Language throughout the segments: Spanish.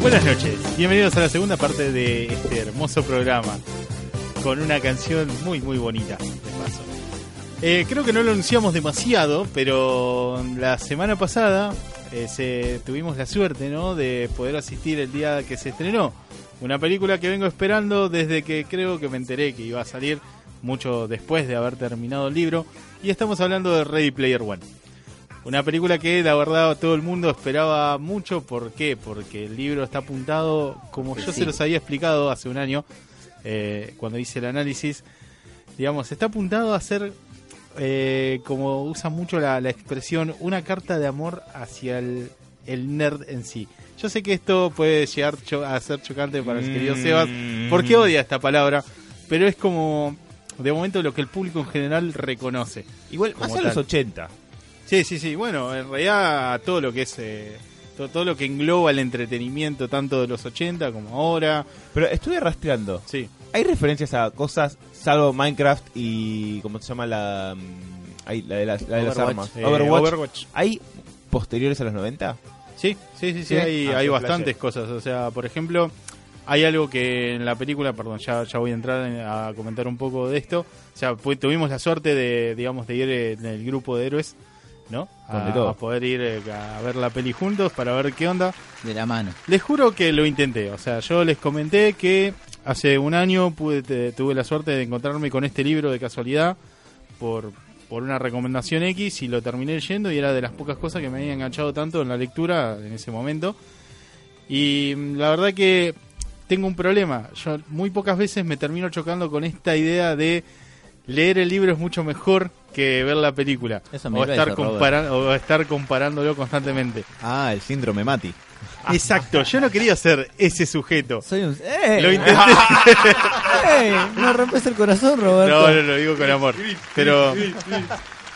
Buenas noches, bienvenidos a la segunda parte de este hermoso programa con una canción muy muy bonita. Eh, creo que no lo anunciamos demasiado, pero la semana pasada eh, tuvimos la suerte ¿no? de poder asistir el día que se estrenó. Una película que vengo esperando desde que creo que me enteré que iba a salir mucho después de haber terminado el libro. Y estamos hablando de Ready Player One. Una película que la verdad todo el mundo esperaba mucho. ¿Por qué? Porque el libro está apuntado, como yo se los había explicado hace un año, eh, cuando hice el análisis, digamos, está apuntado a ser, eh, como usa mucho la, la expresión, una carta de amor hacia el, el nerd en sí. Yo sé que esto puede llegar cho- a ser chocante para el querido Sebas, porque odia esta palabra, pero es como, de momento, lo que el público en general reconoce. Igual, más a los tal. 80. Sí, sí, sí. Bueno, en realidad todo lo que es eh, todo, todo lo que engloba el entretenimiento tanto de los 80 como ahora. Pero estuve rastreando. Sí. Hay referencias a cosas, salvo Minecraft y. ¿Cómo se llama la. mm, ahí, la de las, la de las Overwatch. armas? Eh, Overwatch. Overwatch. ¿Hay posteriores a los 90? Sí, sí, sí, sí, Sí. hay, Ah, hay bastantes cosas. O sea, por ejemplo, hay algo que en la película, perdón, ya, ya voy a entrar en- a comentar un poco de esto. O sea, pues, tuvimos la suerte de, digamos, de ir en el grupo de héroes, ¿no? A, poder ir eh, a ver la peli juntos para ver qué onda. de la mano. Les juro que lo intenté. O sea, yo les comenté que hace un año pude, te- tuve la suerte de encontrarme con este libro de casualidad por, por una recomendación X y lo terminé leyendo y era de las pocas cosas que me había enganchado tanto en la lectura en ese momento. Y mm, la verdad que tengo un problema. Yo muy pocas veces me termino chocando con esta idea de leer el libro es mucho mejor que ver la película. Eso me O estar, decir, Robert. compara- o estar comparándolo constantemente. Ah, el síndrome Mati. Exacto, yo no quería ser ese sujeto. Soy un... ¡Eh! Lo intenté. ¡Eh! No rompes el corazón, Roberto. No, no lo digo con amor. Pero.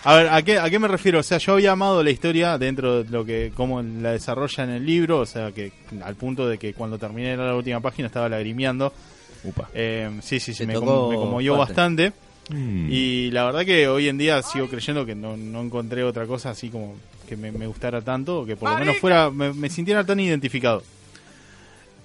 A ver, ¿a qué, ¿a qué me refiero? O sea, yo había amado la historia dentro de lo que, cómo la desarrolla en el libro, o sea, que al punto de que cuando terminé la última página estaba lagrimeando. Upa. Eh, sí, sí, sí, me, tocó com- me conmovió bastante. Mm. Y la verdad que hoy en día sigo creyendo que no, no encontré otra cosa así como que me, me gustara tanto, o que por lo menos fuera me, me sintiera tan identificado.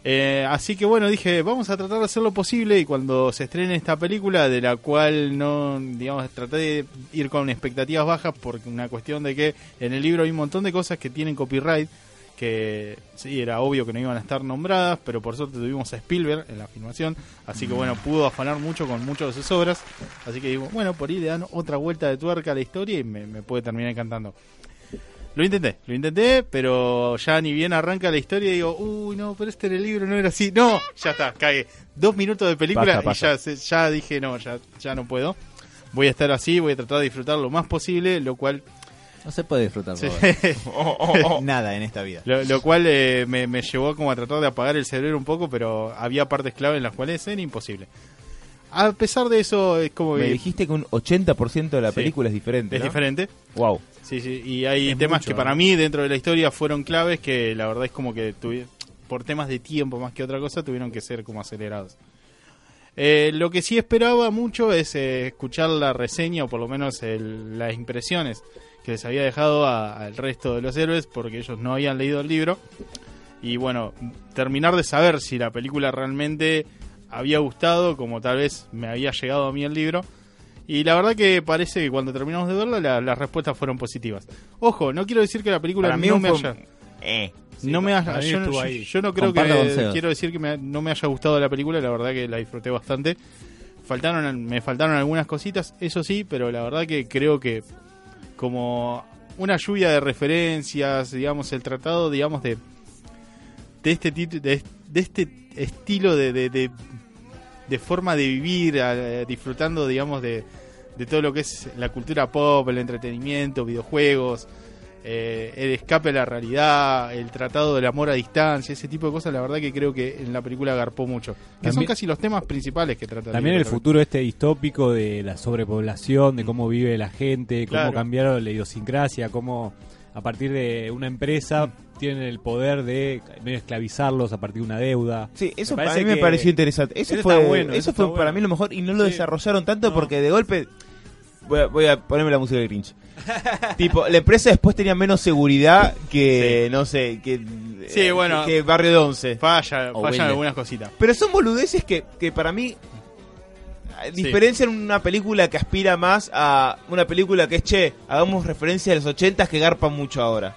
Eh, así que bueno, dije, vamos a tratar de hacer lo posible y cuando se estrene esta película, de la cual no, digamos, traté de ir con expectativas bajas por una cuestión de que en el libro hay un montón de cosas que tienen copyright, que sí, era obvio que no iban a estar nombradas, pero por suerte tuvimos a Spielberg en la filmación, así que bueno, pudo afanar mucho con muchas de sus obras, así que digo, bueno, por ahí le dan otra vuelta de tuerca a la historia y me, me puede terminar encantando. Lo intenté, lo intenté, pero ya ni bien arranca la historia y digo, uy, no, pero este en el libro no era así. No, ya está, cagué. Dos minutos de película Pasa, pasa. y ya, ya dije, no, ya, ya no puedo. Voy a estar así, voy a tratar de disfrutar lo más posible, lo cual, No se puede disfrutar, sí, Roberto. Nada en esta vida. lo, lo cual eh, me, me llevó como a tratar de apagar el cerebro un poco, pero había partes clave en las cuales era imposible. A pesar de eso, es como Me que dijiste que un 80% de la Sí. película es diferente. es ¿no? diferente. Wow. Sí, sí, y hay Es temas mucho, que para mí dentro de la historia fueron claves que la verdad es como que tuvi- por temas de tiempo más que otra cosa tuvieron que ser como acelerados. Eh, lo que sí esperaba mucho es eh, escuchar la reseña o por lo menos el- las impresiones que les había dejado al resto de los héroes porque ellos no habían leído el libro y bueno, terminar de saber si la película realmente había gustado como tal vez me había llegado a mí el libro y la verdad que parece que cuando terminamos de verla la- las respuestas fueron positivas. Ojo, no quiero decir que la película Para mí no me haya... Eh. no me haya- yo, yo- yo no creo Comparto que quiero decir que me- no me haya gustado la película, la verdad que la disfruté bastante. Faltaron me faltaron algunas cositas, eso sí, pero la verdad que creo que como una lluvia de referencias, digamos, el tratado, digamos de de este de, de este estilo de, de, de- forma de vivir, disfrutando, digamos, de, de todo lo que es la cultura pop, el entretenimiento, videojuegos, eh, el escape a la realidad, el tratado del amor a distancia, ese tipo de cosas, la verdad que creo que en la película agarpó mucho. Que son casi los temas principales que trata. También el futuro este distópico de la sobrepoblación, de cómo vive la gente, cómo Claro. cambiaron la idiosincrasia, cómo a partir de una empresa tienen el poder de medio esclavizarlos a partir de una deuda. Sí, eso Me a parece mí me pareció interesante. Eso, eso fue, bueno, eso eso fue para bueno. mí lo mejor y no lo Sí. desarrollaron tanto No. porque de golpe. Voy a, voy a ponerme la música de Grinch. tipo, la empresa después tenía menos seguridad que, no sé, que. Sí, eh, bueno. Que Barrio de Once. Falla, O fallan algunas cositas. Pero son boludeces que, que para mí eh, Sí. diferencian una película que aspira más a una película que es, che, hagamos referencia a los ochentas que garpan mucho ahora.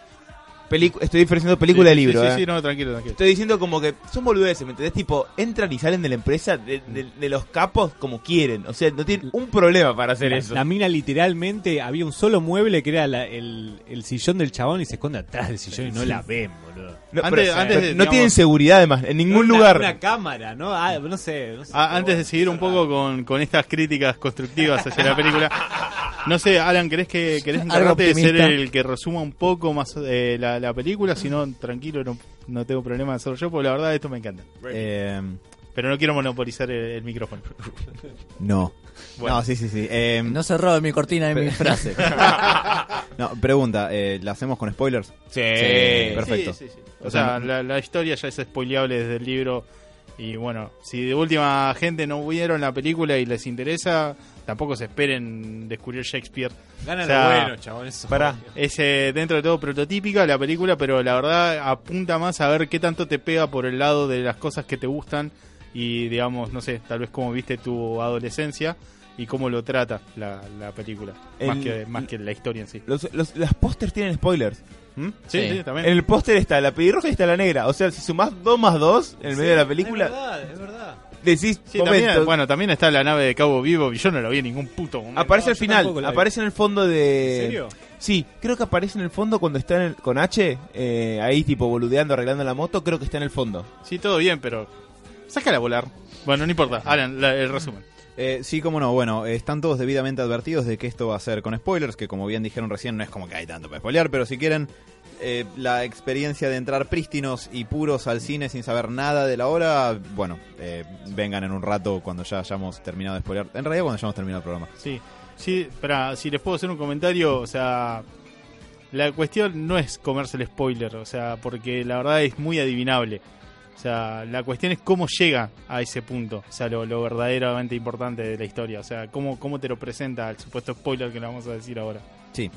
Estoy diferenciando película Sí, de libro, Sí, eh. sí, no, tranquilo, tranquilo. Estoy diciendo como que son boludeces, ¿me entendés? Tipo, entran y salen de la empresa, de, de- de los capos como quieren. O sea, no tienen un problema para hacer La, eso. la mina literalmente había un solo mueble que era la- el, el sillón del chabón y se esconde atrás del sillón y no la ven, boludo. No, Antes- pero- antes de, no tienen seguridad además, en ningún Una- lugar. Una cámara, ¿no? Ah, no sé. no sé. Ah, antes de seguir un poco con, con estas críticas constructivas hacia la película, no sé, Alan, ¿querés que querés encargarte de ser el que resuma un poco más eh, la, la película? Si no, tranquilo, no, no tengo problema de hacerlo yo, porque la verdad esto me encanta. Eh, Pero no quiero monopolizar el, el micrófono. no. Bueno. No, sí, sí, sí. Eh, No se robe mi cortina y mi frase. no, pregunta, eh, ¿la hacemos con spoilers? Sí, perfecto. Sí, sí, sí. O O sea, sea, la, la historia ya es spoileable desde el libro. Y bueno, si de última gente no vieron la película y les interesa, tampoco se esperen descubrir Shakespeare. Gana o sea, lo bueno, chabón. Eso. Es eh, dentro de todo prototípica la película, pero la verdad apunta más a ver qué tanto te pega por el lado de las cosas que te gustan y digamos, no sé, tal vez cómo viste tu adolescencia y cómo lo trata la, la película, más, que, más que la historia en sí. Los, los, las pósters tienen spoilers. ¿Mm? Sí, Sí. sí, también. En el póster está la pelirroja y está la negra. O sea, si sumás 2 más 2 en el medio de la Es película, verdad, es verdad. Decís, Sí, momento, también, bueno, también está la nave de Cabo Vivo y yo no lo vi en ningún puto momento. aparece No, al final, la aparece en el fondo de... ¿En serio? Sí, creo que aparece en el fondo cuando está en el- con H, eh, ahí tipo boludeando, arreglando la moto, creo que está en el fondo. Sí, todo bien, pero sácala a volar. Bueno, no importa. Alan, la- el resumen. Eh, sí, cómo no. Bueno, están todos debidamente advertidos de que esto va a ser con spoilers, que como bien dijeron recién, no es como que hay tanto para spoilear, pero si quieren eh, la experiencia de entrar prístinos y puros al cine sin saber nada de la hora, bueno, eh, vengan en un rato cuando ya hayamos terminado de spoilear. En realidad, cuando hayamos terminado el programa. Sí, sí, espera, si les puedo hacer un comentario, o sea, la cuestión no es comerse el spoiler, o sea, porque la verdad es muy adivinable. O sea, la cuestión es cómo llega a ese punto, o sea, lo, verdaderamente importante de la historia, o sea, cómo, cómo te lo presenta el supuesto spoiler que le vamos a decir ahora. Sí.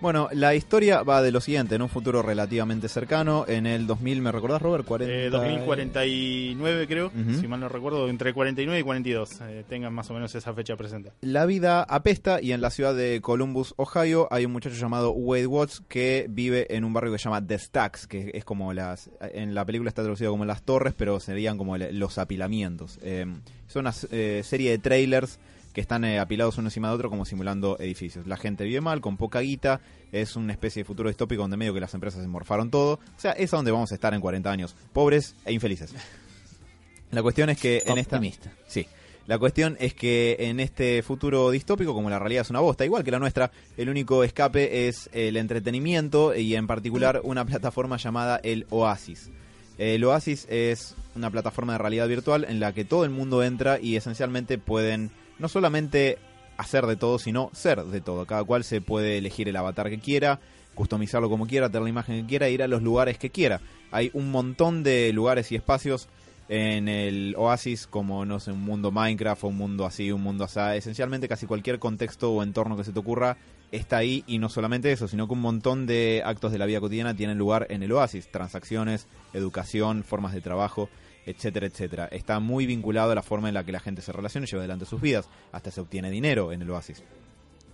Bueno, la historia va de lo siguiente, en un futuro relativamente cercano, en el 2000, ¿me recordás, Robert? 40... Eh, 2049 creo, si mal no recuerdo, entre 49 y 42, eh, tengan más o menos esa fecha presente. La vida apesta y en la ciudad de Columbus, Ohio, hay un muchacho llamado Wade Watts que vive en un barrio que se llama The Stacks, que es como las... En la película está traducido como las torres, pero serían como los apilamientos. Eh, son una eh, serie de trailers que están eh, apilados uno encima de otro como simulando edificios. La gente vive mal, con poca guita, es una especie de futuro distópico donde medio que las empresas se morfaron todo. O sea, es a donde vamos a estar en 40 años, pobres e infelices. La cuestión es que en esta... Optimista. Sí. La cuestión es que en este futuro distópico, como la realidad es una bosta, igual que la nuestra, el único escape es el entretenimiento y en particular una plataforma llamada el Oasis. El Oasis es una plataforma de realidad virtual en la que todo el mundo entra y esencialmente pueden no solamente hacer de todo, sino ser de todo. Cada cual se puede elegir el avatar que quiera, customizarlo como quiera, tener la imagen que quiera, ir a los lugares que quiera. Hay un montón de lugares y espacios en el Oasis, como no sé, un mundo Minecraft o un mundo así, un mundo así. Esencialmente casi cualquier contexto o entorno que se te ocurra está ahí y no solamente eso, sino que un montón de actos de la vida cotidiana tienen lugar en el Oasis. Transacciones, educación, formas de trabajo, etcétera, etcétera. Está muy vinculado a la forma en la que la gente se relaciona y lleva adelante sus vidas. Hasta se obtiene dinero en el Oasis.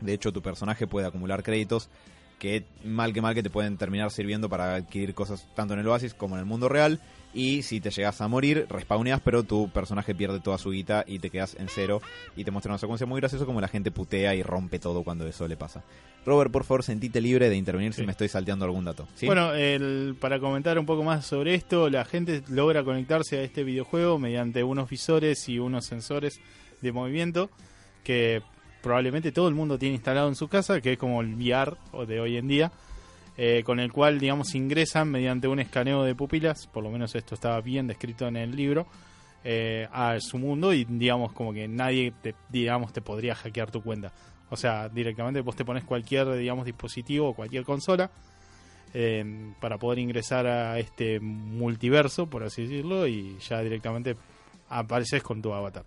De hecho, tu personaje puede acumular créditos que mal que mal que te pueden terminar sirviendo para adquirir cosas tanto en el Oasis como en el mundo real. Y si te llegas a morir, respawneas, pero tu personaje pierde toda su guita y te quedas en cero. Y te muestra una secuencia muy graciosa como la gente putea y rompe todo cuando eso le pasa. Robert, por favor, sentite libre de intervenir si me estoy salteando algún dato. ¿sí? Bueno, el- para comentar un poco más sobre esto, la gente logra conectarse a este videojuego mediante unos visores y unos sensores de movimiento que probablemente todo el mundo tiene instalado en su casa, que es como el VR o de hoy en día, eh, con el cual, digamos, ingresan mediante un escaneo de pupilas, por lo menos esto estaba bien descrito en el libro, eh, a su mundo y, digamos, como que nadie, te, digamos, te podría hackear tu cuenta. O sea, directamente vos te pones cualquier, digamos, dispositivo o cualquier consola eh, para poder ingresar a este multiverso, por así decirlo, y ya directamente apareces con tu avatar.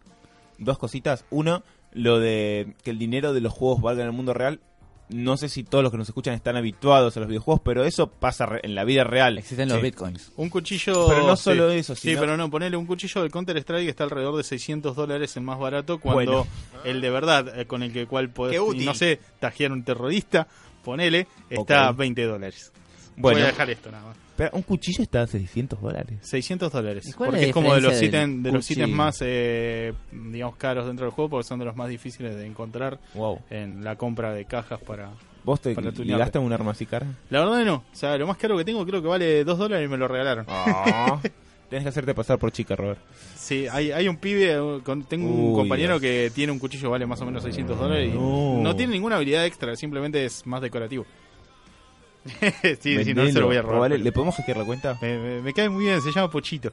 Dos cositas. Uno, lo de que el dinero de los juegos valga en el mundo real. No sé si todos los que nos escuchan están habituados a los videojuegos, pero eso pasa re- en la vida real. Existen los Sí. bitcoins. Un cuchillo. Pero no sí. solo eso, Sí, sino- pero no, ponele un cuchillo de Counter Strike está alrededor de 600 dólares el más barato, cuando Bueno. el de verdad, eh, con el que cual podés, no sé, tajear un terrorista, ponele, está a Ok. 20 dólares. Bueno, Voy a dejar esto nada más. Pero un cuchillo está a 600 dólares. 600 dólares. ¿Y cuál es Porque es como de los, ítems, de los ítems más, eh, digamos, caros dentro del juego, porque son de los más difíciles de encontrar Wow. en la compra de cajas para... ¿Vos te Para un arma así cara? La verdad no. O sea, lo más caro que tengo creo que vale 2 dólares y me lo regalaron. Ah. Tienes que hacerte pasar por chica, Robert. Sí, hay, hay un pibe, con- tengo un compañero Dios. que tiene un cuchillo que vale más o menos 600 dólares y No. no tiene ninguna habilidad extra, simplemente es más decorativo. sí, sí, no se lo voy a robar. ¿Le podemos hackear la cuenta? Me, me- me cae muy bien, se llama Pochito.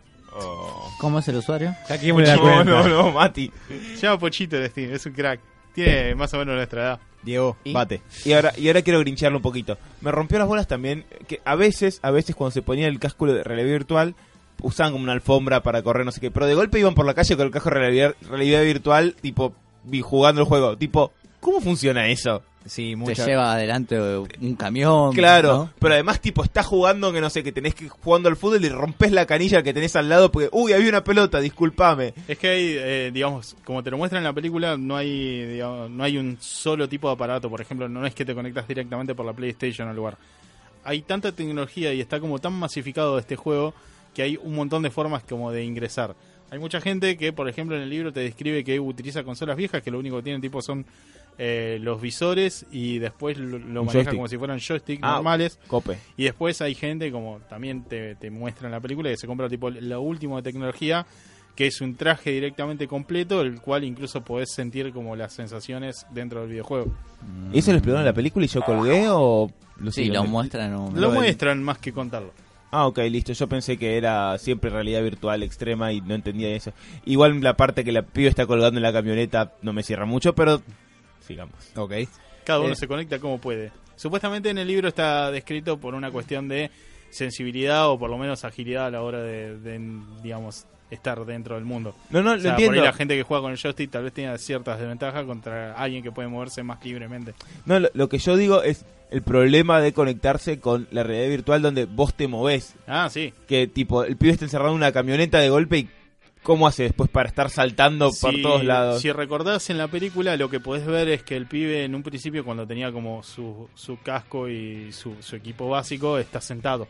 ¿Cómo es el usuario? La No, cuenta. no, no, Mati. Se llama Pochito el Steam, es un crack. Tiene más o menos nuestra edad. Diego, ¿Y? bate. Y ahora, y ahora quiero grincharlo un poquito. Me rompió las bolas también que a veces, a veces cuando se ponía el casco de realidad virtual, usaban como una alfombra para correr, no sé qué. Pero de golpe iban por la calle con el casco de realidad, realidad virtual, tipo, vi- jugando el juego. Tipo, ¿cómo funciona eso? Sí, Te lleva adelante un camión. Claro, ¿no? pero además, tipo, estás jugando que no sé, que tenés que jugando al fútbol y rompes la canilla que tenés al lado porque, uy, había una pelota, discúlpame. Es que hay, eh, digamos, como te lo muestran en la película, no hay, digamos, no hay un solo tipo de aparato. Por ejemplo, no es que te conectas directamente por la PlayStation al lugar. Hay tanta tecnología y está como tan masificado este juego que hay un montón de formas como de ingresar. Hay mucha gente que, por ejemplo, en el libro te describe que utiliza consolas viejas que lo único que tienen tipo son eh, los visores y después lo, lo maneja joystick. como si fueran joysticks Ah, normales. Cope. Y después hay gente, como también te, te muestra en la película, que se compra tipo lo último de tecnología, que es un traje directamente completo, el cual incluso podés sentir como las sensaciones dentro del videojuego. ¿Y eso lo explicaron en la película y yo colgué o lo Sí, lo muestran. Lo muestran más que contarlo. Ah, ok, listo. Yo pensé que era siempre realidad virtual extrema y no entendía eso. Igual la parte que la piba está colgando en la camioneta no me cierra mucho, pero sigamos. Ok. Cada uno Eh. se conecta como puede. Supuestamente en el libro está descrito por una cuestión de sensibilidad o por lo menos agilidad a la hora de, de, digamos, estar dentro del mundo. No, no, O lo por entiendo. ahí la gente que juega con el joystick tal vez tenga ciertas desventajas contra alguien que puede moverse más libremente. No, lo, lo que yo digo es el problema de conectarse con la realidad virtual donde vos te movés. Ah, sí. Que tipo, el pibe está encerrado en una camioneta de golpe y ¿cómo hace después para estar saltando por todos lados? Si recordás en la película, lo que podés ver es que el pibe en un principio, cuando tenía como su, su casco y su, su equipo básico, está sentado.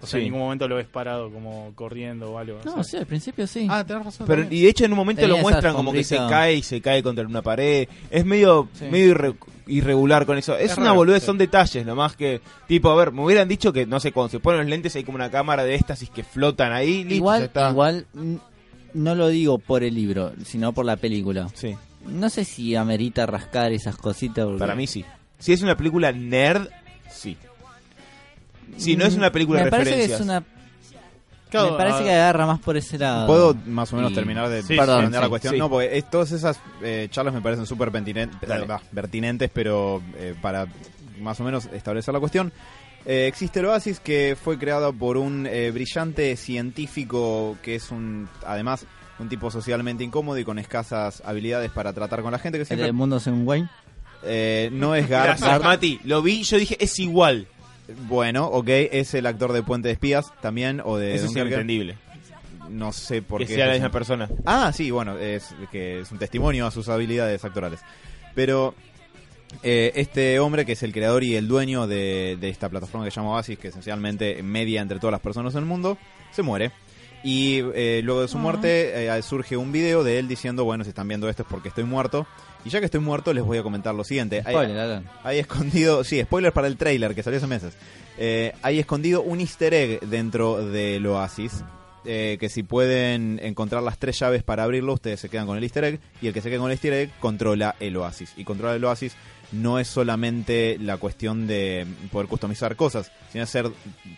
O sea, Sí. en ningún momento lo ves parado, como corriendo o algo. o No, sea. sí, al principio sí. Ah, tenés razón. Pero, también. y de hecho en un momento Tenía lo muestran como que se cae y se cae contra una pared. Es medio, Sí. medio irre- irregular con eso. Es, Es una raro, boludez, sí. son detalles nomás que, tipo, a ver, me hubieran dicho que, no sé, cuando se ponen los lentes hay como una cámara de éxtasis que flotan ahí. listo, igual, está. igual, no lo digo por el libro, sino por la película. Sí, No sé si amerita rascar esas cositas. porque- para mí sí. Si es una película nerd, sí. Si no es una película de Me parece que es una. Claro, me parece que agarra más por ese lado. ¿Puedo más o menos Y- terminar de Sí, la cuestión? sí. No, porque es- todas esas eh, charlas me parecen súper pertinentes, pero eh, para más o menos establecer la cuestión. Eh, existe el Oasis que fue creado por un eh, brillante científico que es un, además, un tipo socialmente incómodo y con escasas habilidades para tratar con la gente que El siempre del mundo según Wayne. eh, no es Gar, Gracias, Mati. Lo vi, yo dije, es igual. Bueno, ok, es el actor de Puente de Espías también o de Eso es inentendible. No sé por Que qué. sea la misma persona. Ah, sí, bueno, es que es un testimonio a sus habilidades actorales. Pero Eh, este hombre, que es el creador y el dueño de, de esta plataforma que se llama Oasis, que esencialmente media entre todas las personas del mundo, se muere. Y eh, luego de su muerte eh, surge un video de él diciendo, bueno, si están viendo esto es porque estoy muerto. Y ya que estoy muerto, les voy a comentar lo siguiente. Hay- Spoiler, Alan. hay escondido, sí, spoiler para el trailer que salió hace meses. Eh, hay escondido un easter egg dentro del Oasis. que si pueden encontrar las tres llaves para abrirlo, ustedes se quedan con el easter egg. Y el que se quede con el easter egg controla el Oasis. Y controlar el Oasis no es solamente la cuestión de poder customizar cosas, sino ser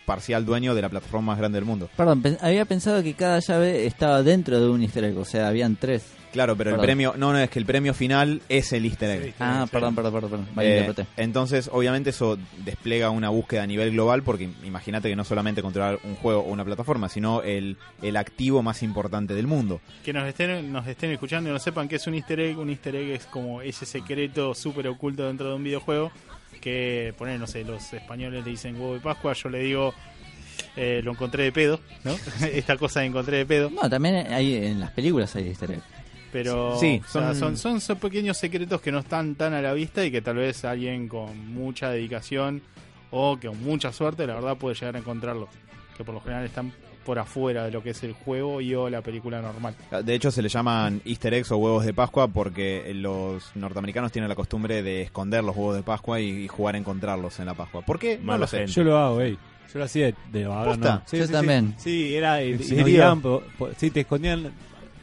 parcial dueño de la plataforma más grande del mundo. Perdón, había pensado que cada llave estaba dentro de un easter egg, o sea, habían tres. Claro, pero el Perdón. premio, no, no, es que el premio final es el easter egg. Ah, perdón, perdón, perdón, perdón. Mal Eh, interpreté. entonces, obviamente, eso despliega una búsqueda a nivel global, porque imagínate que no solamente controlar un juego o una plataforma, sino el, el activo más importante del mundo. Que nos estén, nos estén escuchando y no sepan que es un easter egg. Un easter egg es como ese secreto súper oculto dentro de un videojuego. Que, poner, no sé, los españoles le dicen huevo de Pascua. Yo le digo, eh, lo encontré de pedo, ¿no? Esta cosa encontré de pedo. No, también hay en las películas hay easter egg. Pero Sí, o sea, son- son, son, pequeños secretos que no están tan a la vista y que tal vez alguien con mucha dedicación o que con mucha suerte, la verdad, puede llegar a encontrarlo. Que por lo general están por afuera de lo que es el juego y o la película normal. De hecho, se le llaman easter eggs o huevos de Pascua porque los norteamericanos tienen la costumbre de esconder los huevos de Pascua y, y jugar a encontrarlos en la Pascua. ¿Por qué? No lo sé. Yo lo hago, ey. Yo lo hacía de, de ahora ¿Posta? no. Sí, Yo sí, también. Sí, Sí, era. y- ¿En y nos serio? guiaban po- po- sí, te escondían,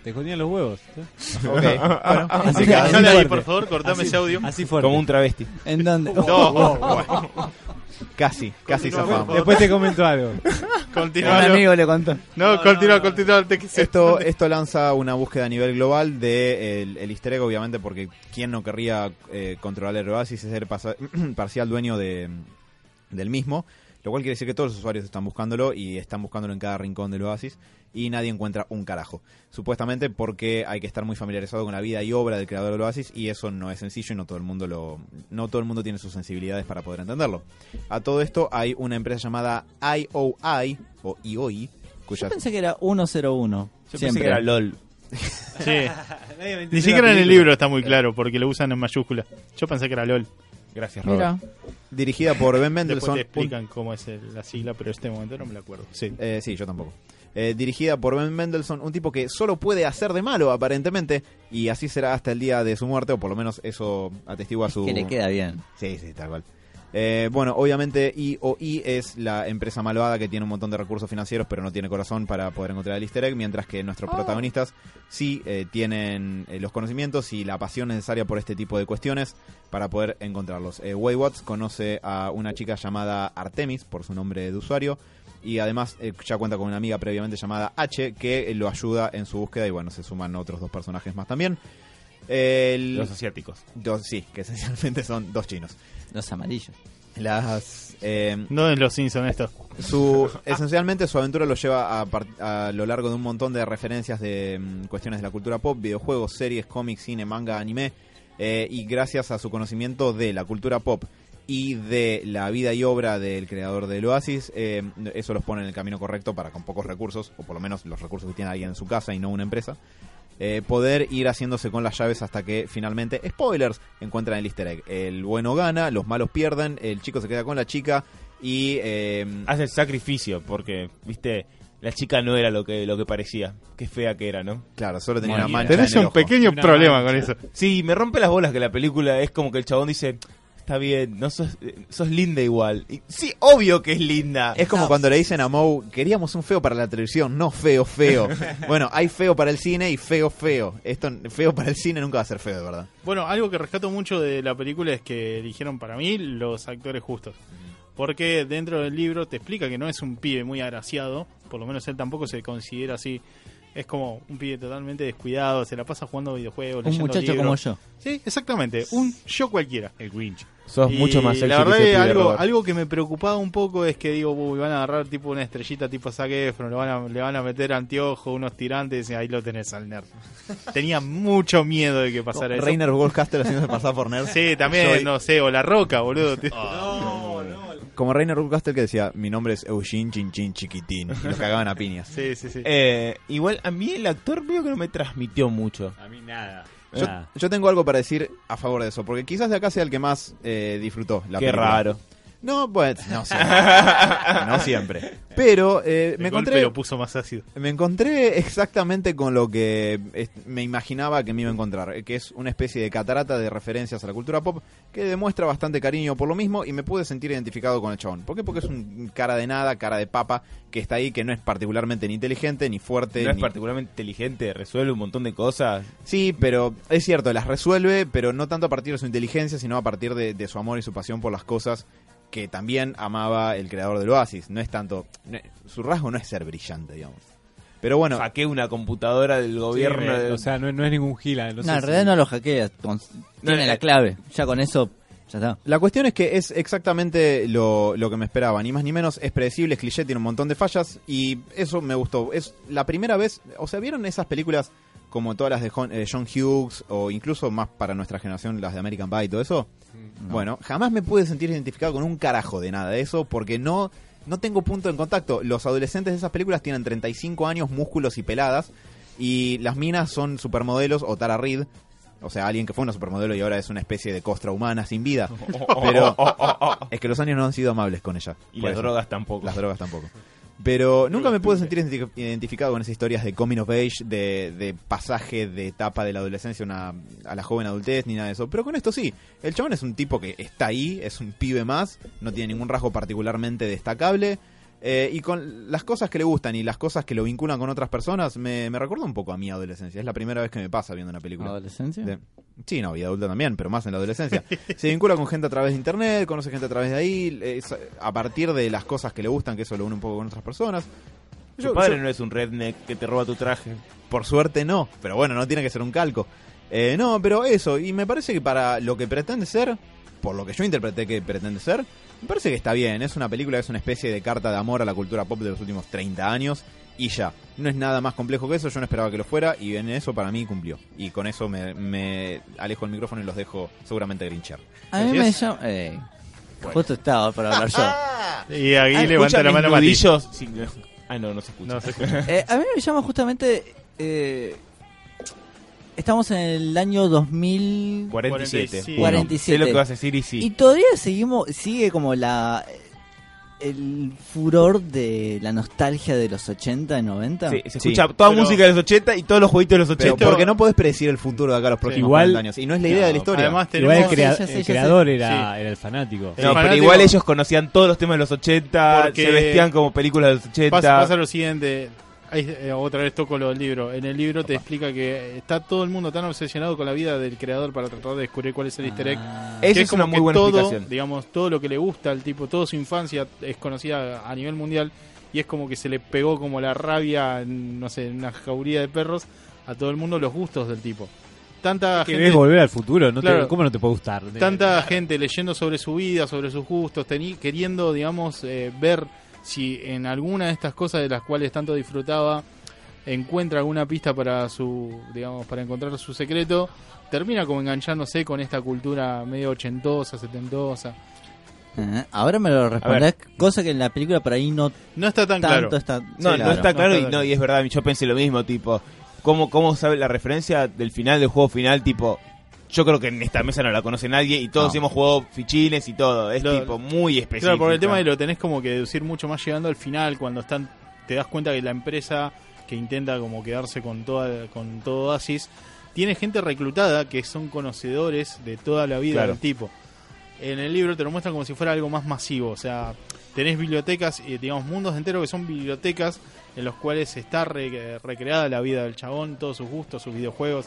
te escondían los huevos. ¿sí? Ok, bueno, Así, Dale así ahí, fuerte. por favor, cortame Así- ese audio. Así fuerte. Como un travesti. ¿En dónde? No, casi, casi Continúa, zafamos. por Después te comento algo. continúa. Un amigo le contó. No, continúa, continúa. antes que se- Esto, esto lanza una búsqueda a nivel global de el, el easter egg, obviamente, porque quién no querría eh, controlar el Oasis y ser pasa- parcial dueño de, del mismo. Lo cual quiere decir que todos los usuarios están buscándolo y están buscándolo en cada rincón del Oasis y nadie encuentra un carajo. Supuestamente porque hay que estar muy familiarizado con la vida y obra del creador del Oasis y eso no es sencillo y no todo el mundo lo no todo el mundo tiene sus sensibilidades para poder entenderlo. A todo esto hay una empresa llamada IOI o IOI Yo cuya pensé que era 101. Yo pensé siempre. que era LOL. Sí. Ni siquiera en el libro está muy claro porque lo usan en mayúscula. Yo pensé que era LOL. Gracias, Robert. Mira, dirigida por Ben Después Mendelsohn. te explican cómo es el- la sigla, pero este momento no me la acuerdo. Sí. eh, sí, yo tampoco. Eh, dirigida por Ben Mendelsohn, un tipo que solo puede hacer de malo, aparentemente, y así será hasta el día de su muerte, o por lo menos eso atestigua su. que le queda bien. Sí, sí, tal cual. Eh, bueno, obviamente IOI es la empresa malvada que tiene un montón de recursos financieros, pero no tiene corazón para poder encontrar el easter egg, mientras que nuestros protagonistas sí eh, tienen eh, los conocimientos y la pasión necesaria por este tipo de cuestiones para poder encontrarlos. Eh, Way Watts conoce a una chica llamada Artemis, por su nombre de usuario, y además eh, ya cuenta con una amiga previamente llamada H, que eh, lo ayuda en su búsqueda, y bueno, se suman otros dos personajes más también. El- Los asiáticos. dos, sí, que esencialmente son dos chinos. Los amarillos. Las eh, No es los Simpsons esto. su esencialmente su aventura lo lleva a, par- a lo largo de un montón de referencias de mm, cuestiones de la cultura pop, videojuegos, series, cómics, cine, manga, anime eh, y gracias a su conocimiento de la cultura pop y de la vida y obra del creador del Oasis, eh, eso los pone en el camino correcto para con pocos recursos, o por lo menos los recursos que tiene alguien en su casa y no una empresa, eh, poder ir haciéndose con las llaves hasta que finalmente, spoilers, encuentran el easter egg. El bueno gana, los malos pierden, el chico se queda con la chica y... eh, Hace el sacrificio porque, viste, la chica no era lo que lo que parecía. Qué fea que era, ¿no? claro, solo tenía una mancha. Tenés en el un ojo. pequeño Una problema mancha. con eso. Sí, me rompe las bolas que la película es como que el chabón dice, está bien, no sos, sos linda igual. Y, sí, obvio que es linda. Es como cuando le dicen a Moe, queríamos un feo para la televisión, no feo, feo. bueno, hay feo para el cine y feo, feo. Esto, feo para el cine nunca va a ser feo, de verdad. Bueno, algo que rescato mucho de la película es que eligieron para mí los actores justos. Porque dentro del libro te explica que no es un pibe muy agraciado, por lo menos él tampoco se considera así. Es como un pibe totalmente descuidado, se la pasa jugando videojuegos, Un muchacho libros. como yo. Sí, exactamente, un yo cualquiera. El Grinch. Sos Y mucho más sexy La verdad que algo, algo que me preocupaba un poco es que digo, uy, van a agarrar tipo una estrellita tipo Zac Efron, le van a, le van a meter anteojos, unos tirantes y ahí lo tenés al nerd. Tenía mucho miedo de que pasara eso. Reiner Goldcaster haciéndose pasar por nerd. Sí, también, Soy- no sé, o La Roca, boludo. Ah. Como Reiner Rupcastle que decía, mi nombre es Eugene Chin Chin Chiquitín. Y los cagaban a piñas. Sí, sí, sí. Eh, igual a mí el actor veo que no me transmitió mucho. A mí nada. Yo, Nada. yo tengo algo para decir a favor de eso, porque quizás de acá sea el que más eh, disfrutó la Qué película. raro. No, pues, no siempre. no siempre. Pero eh, me golpe encontré lo puso más ácido. Me encontré exactamente con lo que eh, me imaginaba que me iba a encontrar, eh, que es una especie de catarata de referencias a la cultura pop que demuestra bastante cariño por lo mismo y me pude sentir identificado con el chabón. ¿Por qué? Porque es un cara de nada, cara de papa, que está ahí, que no es particularmente ni inteligente, ni fuerte, No es ni... particularmente inteligente, resuelve un montón de cosas. Sí, pero es cierto, las resuelve, pero no tanto a partir de su inteligencia, sino a partir de, de su amor y su pasión por las cosas que también amaba el creador del Oasis. No es tanto... no su rasgo no es ser brillante, digamos. Pero bueno, Hackeé una computadora del gobierno. Sí, me- de- o sea, no, no es ningún gila. No, No, sé en si- realidad no lo hackeas. con- tiene eh, la clave. Ya con eso, ya está. La cuestión es que es exactamente lo, lo que me esperaba, ni más ni menos, es predecible, es cliché, tiene un montón de fallas y eso me gustó. Es la primera vez, o sea, ¿vieron esas películas como todas las de John, eh, John Hughes o incluso más para nuestra generación las de American Pie y todo eso? Bueno, jamás me pude sentir identificado con un carajo de nada de eso porque no, no tengo punto en contacto. Los adolescentes de esas películas tienen 35 años, músculos y peladas y las minas son supermodelos o Tara Reid. O sea, alguien que fue una supermodelo y ahora es una especie de costra humana sin vida. Pero es que los años no han sido amables con ella. y las eso. drogas tampoco. Las drogas tampoco. Pero nunca me pude sentir identi- identificado con esas historias de coming of age, de, de pasaje de etapa de la adolescencia a una- a la joven adultez, ni nada de eso. Pero con esto sí. El chabón es un tipo que está ahí, es un pibe más, no tiene ningún rasgo particularmente destacable. Eh, y con las cosas que le gustan y las cosas que lo vinculan con otras personas, me, me recuerda un poco a mi adolescencia. Es la primera vez que me pasa viendo una película. ¿Adolescencia? De- sí, no, vida adulta también, pero más en la adolescencia. Se vincula con gente a través de internet, conoce gente a través de ahí, es a partir de las cosas que le gustan, que eso lo une un poco con otras personas. Tu Yo- padre yo- no es un redneck que te roba tu traje. por suerte no, pero bueno, no tiene que ser un calco. Eh, no, pero eso, y me parece que para lo que pretende ser, por lo que yo interpreté que pretende ser, me parece que está bien. Es una película, es una especie de carta de amor a la cultura pop de los últimos 30 años y ya. No es nada más complejo que eso, yo no esperaba que lo fuera y en eso para mí cumplió. Y con eso me, me alejo el micrófono y los dejo seguramente grinchar. A mí me llama... eh, Justo estaba para hablar yo. Y aquí Ah, levanta la mano Mati. nudillos. Sí, no. Ah, no, no se escucha. No se escucha. Eh, a mí me llama justamente... eh, estamos en el año 2000... 47. Sí. Uno. 47. Sé lo que vas a decir y Y sí. todavía seguimos, sigue como la el furor de la nostalgia de los 80 y 90. Sí, se Sí. escucha toda Pero- música de los 80 y todos los jueguitos de los 80. Pero porque no podés predecir el futuro de acá a los próximos Igual- 40 años. Y no es la idea de la historia. Además Igual el, tenemos... crea- Sí, sé, el creador era, Sí. era el fanático. El No, pero fanático- igual ellos conocían todos los temas de los 80, Porque- se vestían como películas de los 80. Pasa, pasa lo siguiente, ahí, eh, otra vez toco lo del libro. En el libro te explica que está todo el mundo tan obsesionado con la vida del creador para tratar de descubrir cuál es el easter egg. Ah. Esa que es como una muy que buena todo, explicación. digamos, todo lo que le gusta al tipo, toda su infancia es conocida a nivel mundial y es como que se le pegó como la rabia, en, no sé, en una jauría de perros a todo el mundo los gustos del tipo. Tanta ¿Querés gente, volver al futuro? ¿No te-. ¿Cómo no te puede gustar? tanta gente leyendo sobre su vida, sobre sus gustos, teni- queriendo, digamos, eh, ver si en alguna de estas cosas de las cuales tanto disfrutaba encuentra alguna pista para su, digamos, para encontrar su secreto, termina como enganchándose con esta cultura medio ochentosa, setentosa. Ah, ahora me lo respondés, cosa que en la película por ahí no No está tan tanto claro. está. No, sí, no claro. está claro No y, está no, claro. y es verdad, yo pensé lo mismo, tipo, ¿cómo, ¿cómo sabe la referencia del final del juego final? Tipo, yo creo que en esta mesa no la conoce nadie y todos No. hemos jugado fichines y todo, es Lo- tipo muy específico. Claro, por el tema de lo tenés como que deducir mucho más llegando al final, cuando están te das cuenta que la empresa que intenta como quedarse con toda con todo Oasis tiene gente reclutada que son conocedores de toda la vida Claro. del tipo. En el libro te lo muestran como si fuera algo más masivo, o sea, tenés bibliotecas, y digamos, mundos enteros que son bibliotecas en los cuales está re- recreada la vida del chabón, todos sus gustos, sus videojuegos,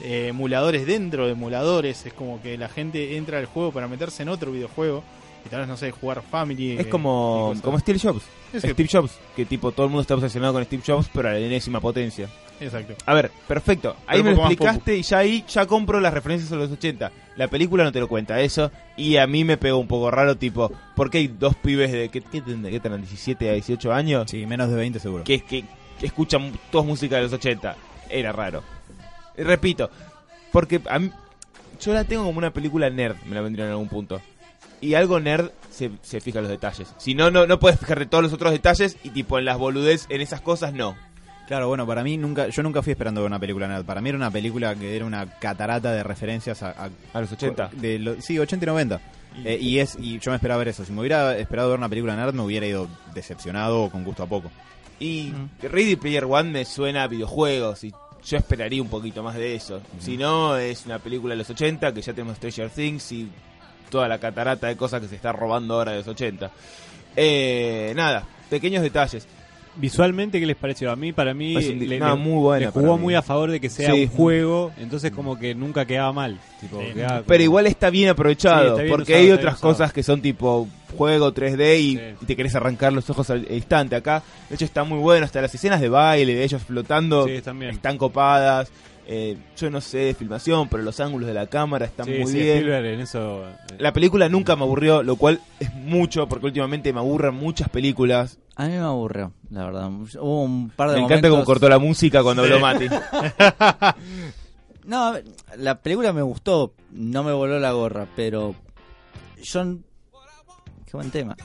eh, emuladores dentro de emuladores, es como que la gente entra al juego para meterse en otro videojuego y tal vez, no sé, jugar Family. Es eh, como, cosas. como Steve Jobs. Es que- Steve Jobs, que tipo todo el mundo está obsesionado con Steve Jobs, pero a la enésima potencia. Exacto. A ver, perfecto. Ahí Pero me lo explicaste y ya ahí ya compro las referencias a los 80. La película no te lo cuenta eso y a mí me pegó un poco raro, tipo, ¿por qué hay dos pibes de, ¿qué, qué, tendrán? ¿Qué tendrán? 17 a 18 años? Sí, menos de 20 seguro. que, que, que escuchan todos música de los 80. Era raro. Eh, Repito, porque a mí, yo la tengo como una película nerd, me la vendría en algún punto. y algo nerd se, se fija en los detalles. Si no, no, no puedes fijarte todos los otros detalles y tipo en las boludez, en esas cosas, no. Claro, bueno, para mí nunca, yo nunca fui esperando ver una película nerd. Para mí era una película que era una catarata de referencias a, a- A los 80. de lo- sí, 80 y 90. Eh, y es y yo me esperaba ver eso. Si me hubiera esperado ver una película nerd, me hubiera ido decepcionado o con gusto a poco. Y Ready Player One me suena a videojuegos y yo esperaría un poquito más de eso. Si no, es una película de los 80 que ya tenemos Stranger Things y toda la catarata de cosas que se está robando ahora de los 80. Eh, nada, pequeños detalles. Visualmente, ¿qué les pareció? A mí, para mí, Es un le, no, le- muy buena le jugó muy a favor de que sea Sí. un juego, entonces como que nunca quedaba mal. Tipo, Sí. quedaba como- Pero igual está bien aprovechado, Sí, está bien porque usado, hay otras usado. cosas que son tipo juego 3D y, Sí. y te querés arrancar los ojos al instante. Acá, de hecho, está muy bueno. Hasta las escenas de baile, de ellos flotando, Sí, están bien. están copadas. Eh, yo no sé de filmación, pero los ángulos de la cámara están Sí, muy sí, bien. En eso... eh, La película nunca me aburrió, lo cual es mucho, porque últimamente me aburren muchas películas. A mí me aburrió, la verdad. Hubo un par de Me encanta cómo momentos- cortó la música cuando habló Mati. No, la película me gustó, no me voló la gorra, pero yo... Qué buen tema.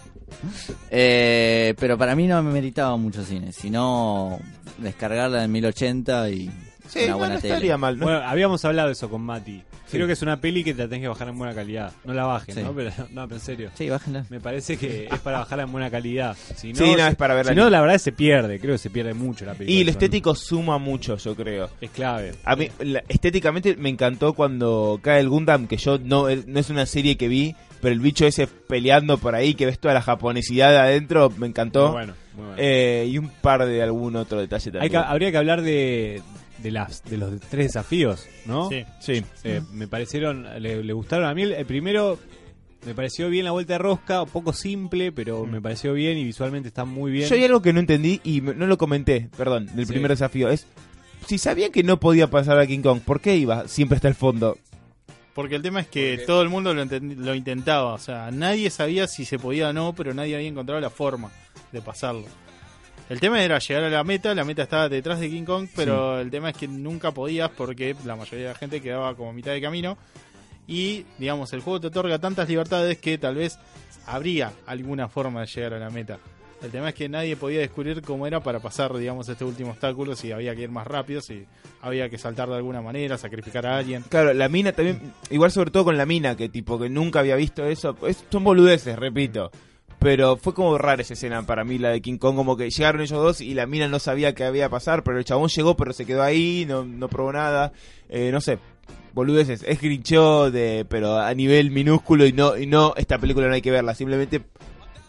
Eh, pero para mí no me meritaba mucho cine, sino descargarla en 1080 y Sí, una no, buena no tele. estaría mal. ¿no? Bueno, habíamos hablado de eso con Mati. Sí. Creo que es una peli que te la tenés que bajar en buena calidad. No la bajes, Sí. ¿no? Pero, no, pero en serio. Sí, bájenla. Me parece que es para bajarla en buena calidad. Si no, Sí, no, es para verla Si no, la verdad se pierde. Creo que se pierde mucho la película. y lo Son- estético suma mucho, yo creo. Es clave. A mí, la- estéticamente me encantó cuando cae el Gundam, que yo no, no es una serie que vi, pero el bicho ese peleando por ahí, que ves toda la japonesidad de adentro, me encantó. Muy bueno, muy bueno. Eh, y un par de algún otro detalle también. Hay que- habría que hablar de, de, las, de los tres desafíos, ¿no? Sí. Sí. Eh, me parecieron, le, le gustaron a mí. El, el primero me pareció bien la vuelta de rosca, un poco simple, pero me pareció bien y visualmente está muy bien. Yo hay algo que no entendí y me- no lo comenté, perdón, del Sí. primer desafío. Es, si sabían que no podía pasar a King Kong, ¿por qué iba siempre hasta el fondo? Porque el tema es que todo el mundo lo, lo intentaba. O sea, nadie sabía si se podía o no, pero nadie había encontrado la forma de pasarlo. El tema era llegar a la meta, la meta estaba detrás de King Kong, pero el tema es que nunca podías porque la mayoría de la gente quedaba como a mitad de camino. Y, digamos, el juego te otorga tantas libertades que tal vez habría alguna forma de llegar a la meta. El tema es que nadie podía descubrir cómo era para pasar, digamos, este último obstáculo, si había que ir más rápido, si había que saltar de alguna manera, sacrificar a alguien. Claro, la mina también, igual sobre todo con la mina, que tipo que nunca había visto eso, es- son boludeces, repito. Pero fue como rara esa escena para mí, la de King Kong, como que llegaron ellos dos y la mina no sabía qué había a pasar, pero el chabón llegó, pero se quedó ahí, no, no probó nada. Eh, no sé, boludeces, es grinchó de, pero a nivel minúsculo y no, y no, esta película no hay que verla, simplemente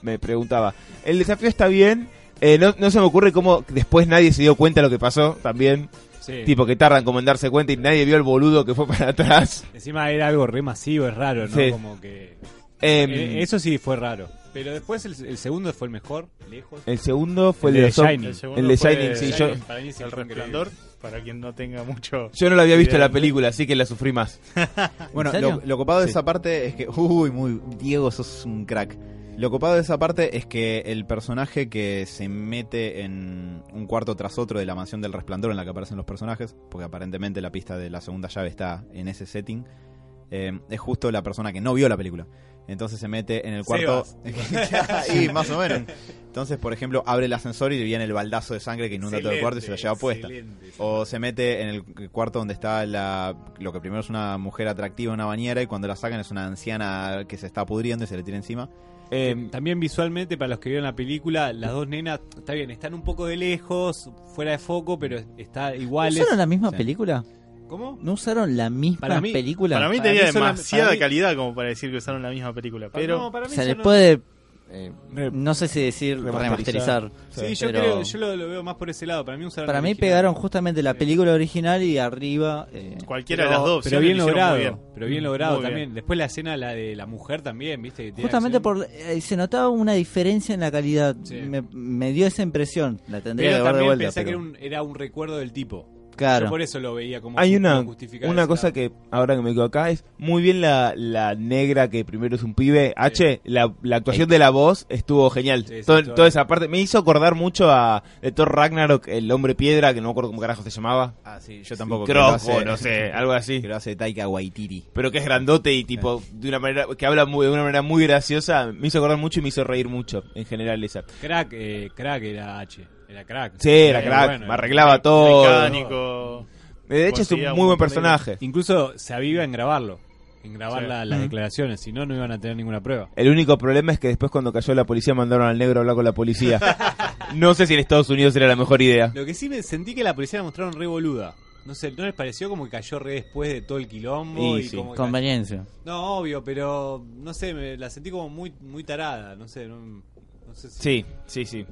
me preguntaba. El desafío está bien, eh, no, no se me ocurre cómo después nadie se dio cuenta de lo que pasó también. Sí. Tipo que tardan como en darse cuenta y nadie vio el boludo que fue para atrás. Encima era algo re masivo, es raro, ¿no? Sí. Como que... Em, Eh, eso sí fue raro. Pero después el, el segundo fue el mejor, lejos. el segundo fue el, El de, Zom- Shining. El de Shining, sí, yo, Para mí sí El resplandor, para quien no tenga mucho. yo no lo había visto la Bien. película, así que la sufrí más. Bueno, ¿En lo, lo copado de Sí. esa parte es que. Uy, muy. Diego, sos un crack. Lo copado de esa parte es que el personaje que se mete en un cuarto tras otro de la mansión del resplandor en la que aparecen los personajes, porque aparentemente la pista de la segunda llave está en ese setting, eh, es justo la persona que no vio la película. Entonces se mete en el cuarto. y más o menos. Entonces, por ejemplo, abre el ascensor y viene el baldazo de sangre que inunda todo el cuarto y se la lleva puesta. O se mete en el cuarto donde está la, lo que primero es una mujer atractiva, una bañera, y cuando la sacan es una anciana que se está pudriendo y se le tira encima. Em, También visualmente, para los que vieron la película, las dos nenas, está bien, están un poco de lejos, fuera de foco, pero está ¿No iguales. usaron la misma Sí. película? ¿Cómo? ¿No usaron la misma Para mí- película? Para mí Para tenía mí demasiada para mí- calidad como para decir que usaron la misma película. Pero No, para mí se le son- puede... eh, no sé si decir remasterizar. remasterizar. Sí, yo pero- creo, yo lo, lo veo más por ese lado. Para mí usaron Para la mí original. pegaron justamente la película original y arriba... eh, cualquiera Pero- de las dos pero bien logrado, bien. pero bien logrado Muy bien. también. Después la escena la de la mujer también, ¿viste? Justamente por eh, se notaba una diferencia en la calidad. Sí. Me, me dio esa impresión. La tendría Pero que ver de también vuelta. pensé que pero- era un, era un recuerdo del tipo. Claro. Yo por eso lo veía como Hay una, una cosa que ahora que me quedo acá es muy bien la, la negra que primero es un pibe, H, la, la actuación de la voz estuvo genial. Sí, sí, todo. toda esa parte me hizo acordar mucho a de Thor Ragnarok, el hombre piedra, que no me acuerdo cómo carajo se llamaba. Ah, sí, yo tampoco. que lo Croco, hace- no sé, algo así. Que lo hace Taika Waititi. Pero que es grandote y tipo de una manera que habla muy, de una manera muy graciosa, me hizo acordar mucho y me hizo reír mucho en general esa. Crack, eh, crack era H. Era crack. Sí, era crack, bueno, me arreglaba todo. Mecánico. De hecho es un muy buen de- personaje. Incluso se aviva en grabarlo. En grabar Sí. la- las declaraciones. Si no, no iban a tener ninguna prueba. El único problema es que después cuando cayó la policía mandaron al negro a hablar con la policía. no sé si en Estados Unidos era la mejor idea. Lo que sí me sentí que la policía la mostraron re boluda. No sé, ¿no les pareció como que cayó re después de todo el quilombo? Y, sí. como que- Conveniencia. No, obvio, pero no sé, me la sentí como muy muy tarada. No sé, no, no sé si... Sí, sí, sí.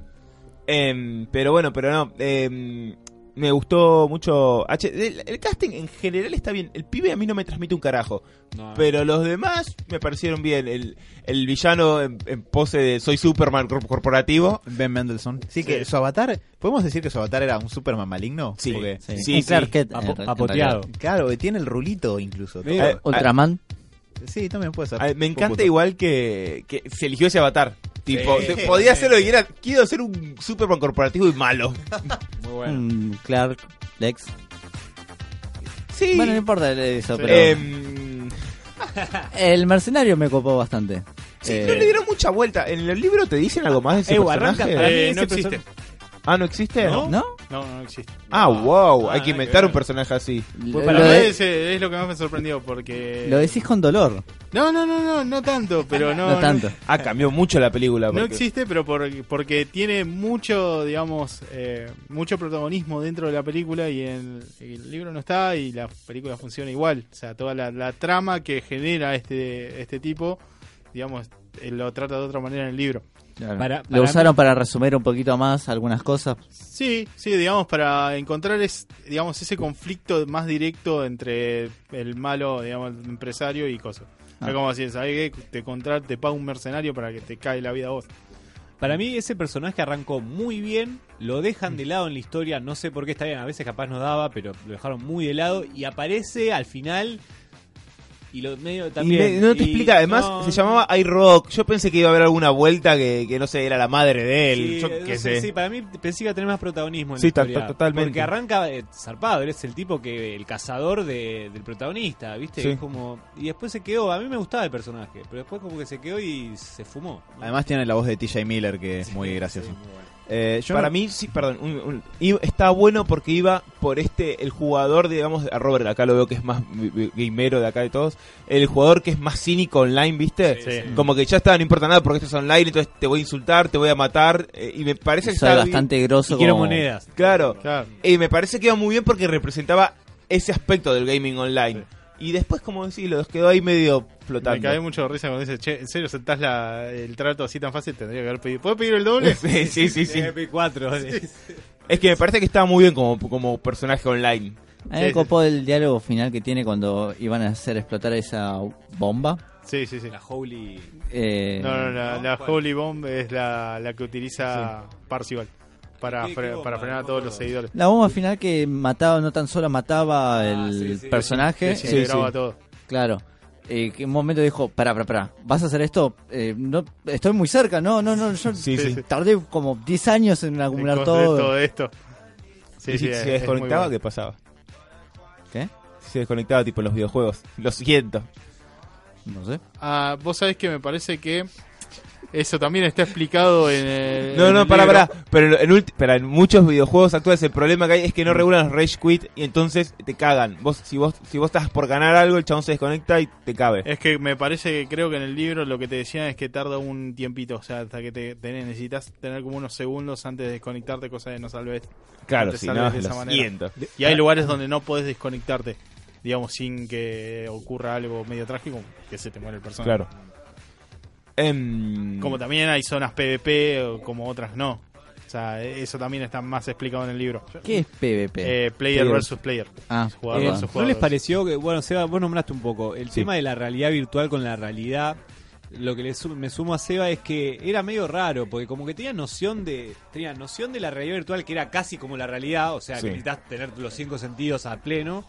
Em, pero bueno, pero no. em, me gustó mucho. H, el, el casting en general está bien. El pibe a mí no me transmite un carajo. No, Pero los demás me parecieron bien. El, el villano en, en pose de soy Superman cor- corporativo. Ben Mendelssohn. Sí, Sí. que su avatar. ¿Podemos decir que su avatar era un Superman maligno? Sí. Porque- Sí. Papoteado. realidad. Claro, tiene el rulito incluso. Todo. Eh, Ultraman. Sí, también puede ser. Ah, Me encanta igual que, que se eligió ese avatar. Tipo, Sí. te- podía hacer lo que quiera. Quiero ser un Superman corporativo y malo. Muy bueno. Un Clark, Lex. Sí. Bueno, no importa eso, Sí. pero. Em, el mercenario me copó bastante. sí, Eh, no le dieron mucha vuelta. ¿En el libro te dicen algo más de ese Eh, personaje? arranca- para mí Eh, ese no existe. person- Ah, ¿no existe? ¿No? ¿No? No, no existe. Ah, wow. Ah, Hay que nada inventar que un personaje así. Lo, Para lo mí de- es, es lo que más me sorprendió porque... lo decís con dolor. No, no, no, no, no tanto, pero no... No, tanto. Ah, cambió mucho la película. No, existe, pero por- porque tiene mucho, digamos, eh, mucho protagonismo dentro de la película y en el libro no está y la película funciona igual. O sea, toda la, la trama que genera este, este tipo, digamos, él lo trata de otra manera en el libro. Claro. Para- lo para usaron para resumir un poquito más algunas cosas. Sí, sí, digamos, para encontrar es, digamos, ese conflicto más directo entre el malo, digamos, el empresario y cosas. Ah. Como así, ¿sabes qué? Te te paga un mercenario para que te cae la vida a vos. Para mí ese personaje arrancó muy bien, lo dejan de lado en la historia, no sé por qué está bien, a veces capaz no daba, pero lo dejaron muy de lado y aparece al final y lo medio Y también. me- no te y explica, además no, se llamaba iRock. Yo pensé que iba a haber alguna vuelta que, que no sé, era la madre de él. Sí, yo no qué sé, sé. sí, para mí pensé que iba a tener más protagonismo en Sí, la historia. totalmente. Porque arranca eh, zarpado, eres el tipo que el cazador de- del protagonista, ¿viste? Sí. Es como y después se quedó, a mí me gustaba el personaje, pero después como que se quedó y se fumó. Además tiene la voz de TJ Miller que es muy gracioso. Muy bueno. Eh, yo Para no- mí, sí, perdón, un- un- iba- está bueno porque iba por este, el jugador, digamos, a Robert, acá lo veo que es más gamero de acá de todos, el jugador que es más cínico online, ¿viste? Sí, sí. Como que ya está, no importa nada porque esto es online, entonces te voy a insultar, te voy a matar, eh, y me parece que Soy está bastante grosso. Y quiero como- monedas. Claro, Claro. y me parece que iba muy bien porque representaba ese aspecto del gaming online. Y después, como decís, lo quedó ahí medio flotando. Me cae mucho de risa cuando dice, che, ¿en serio sentás la, el trato así tan fácil? Tendría que haber pedido. ¿Puedo pedir el doble? sí, sí, sí, sí. MP4. Es que me parece que estaba muy bien como, como personaje online. A mí me el diálogo final que tiene cuando iban a hacer explotar esa bomba. Sí, sí, sí. La Holy. Eh, No, no, la. Holy Bomb es la, la que utiliza Parcival para, ¿Qué- qué fre- bomba? para frenar a todos los seguidores. La bomba final que mataba, no tan solo mataba Ah, el sí, sí, personaje. Sí. todo. Claro. Eh, que en un momento dijo, pará, pará, pará, ¿vas a hacer esto? Eh, no, estoy muy cerca, no, no, no, yo Sí, Sí, tardé como 10 años en acumular En todo. todo esto. Sí, y sí, si es- se es desconectaba, ¿qué pasaba? ¿Qué? Si se desconectaba tipo en los videojuegos. Lo siento. No sé. Ah, vos sabés que me parece que eso también está explicado en el. No, en no, el para, libro. para. Pero en, ulti- pero en muchos videojuegos actuales el problema que hay es que no regulan los rage quit y entonces te cagan. Vos si vos si vos estás por ganar algo, el chabón se desconecta y te cabe. Es que me parece que creo que en el libro lo que te decían es que tarda un tiempito, o sea, hasta que te, te necesitas tener como unos segundos antes de desconectarte, cosa de no salves. claro, te si no, de esa manera. Y hay lugares donde no podés desconectarte, digamos, sin que ocurra algo medio trágico, que se te muere el personaje. Claro. Em, Como también hay zonas PvP, o como otras no. O sea, eso también está más explicado en el libro. ¿Qué es PvP? Eh, player Player. versus player. ah, jugador Eh, versus ¿No jugador. les pareció que, bueno, Seba, vos nombraste un poco, el Sí. tema de la realidad virtual con la realidad lo que le su- me sumo a Seba es que era medio raro, porque como que tenía noción de tenía noción de la realidad virtual que era casi como la realidad, o sea, Sí. que necesitas tener los cinco sentidos a pleno.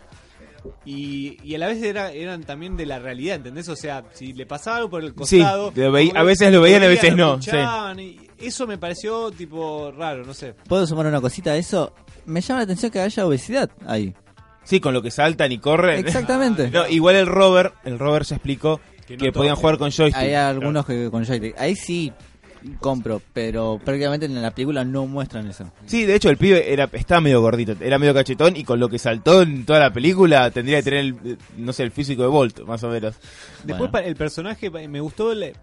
Y, y a la vez era, eran también de la realidad, ¿entendés? O sea, si le pasaba algo por el Sí, costado... veí- a veces lo veían, a veces no, escuchaban, y eso me pareció tipo raro, no sé. ¿Puedo sumar una cosita a eso? Me llama la atención que haya obesidad ahí. Sí, con lo que saltan y corren. Exactamente. No, igual el rover, el rover se explicó Que que, podían jugar con joystick. Hay algunos que con joystick. Ahí sí compro, pero prácticamente en la película no muestran eso. Sí, de hecho el pibe era estaba medio gordito, era medio cachetón y con lo que saltó en toda la película tendría que tener el, no sé, el físico de Bolt, más o menos. Después Bueno. el personaje me gustó el-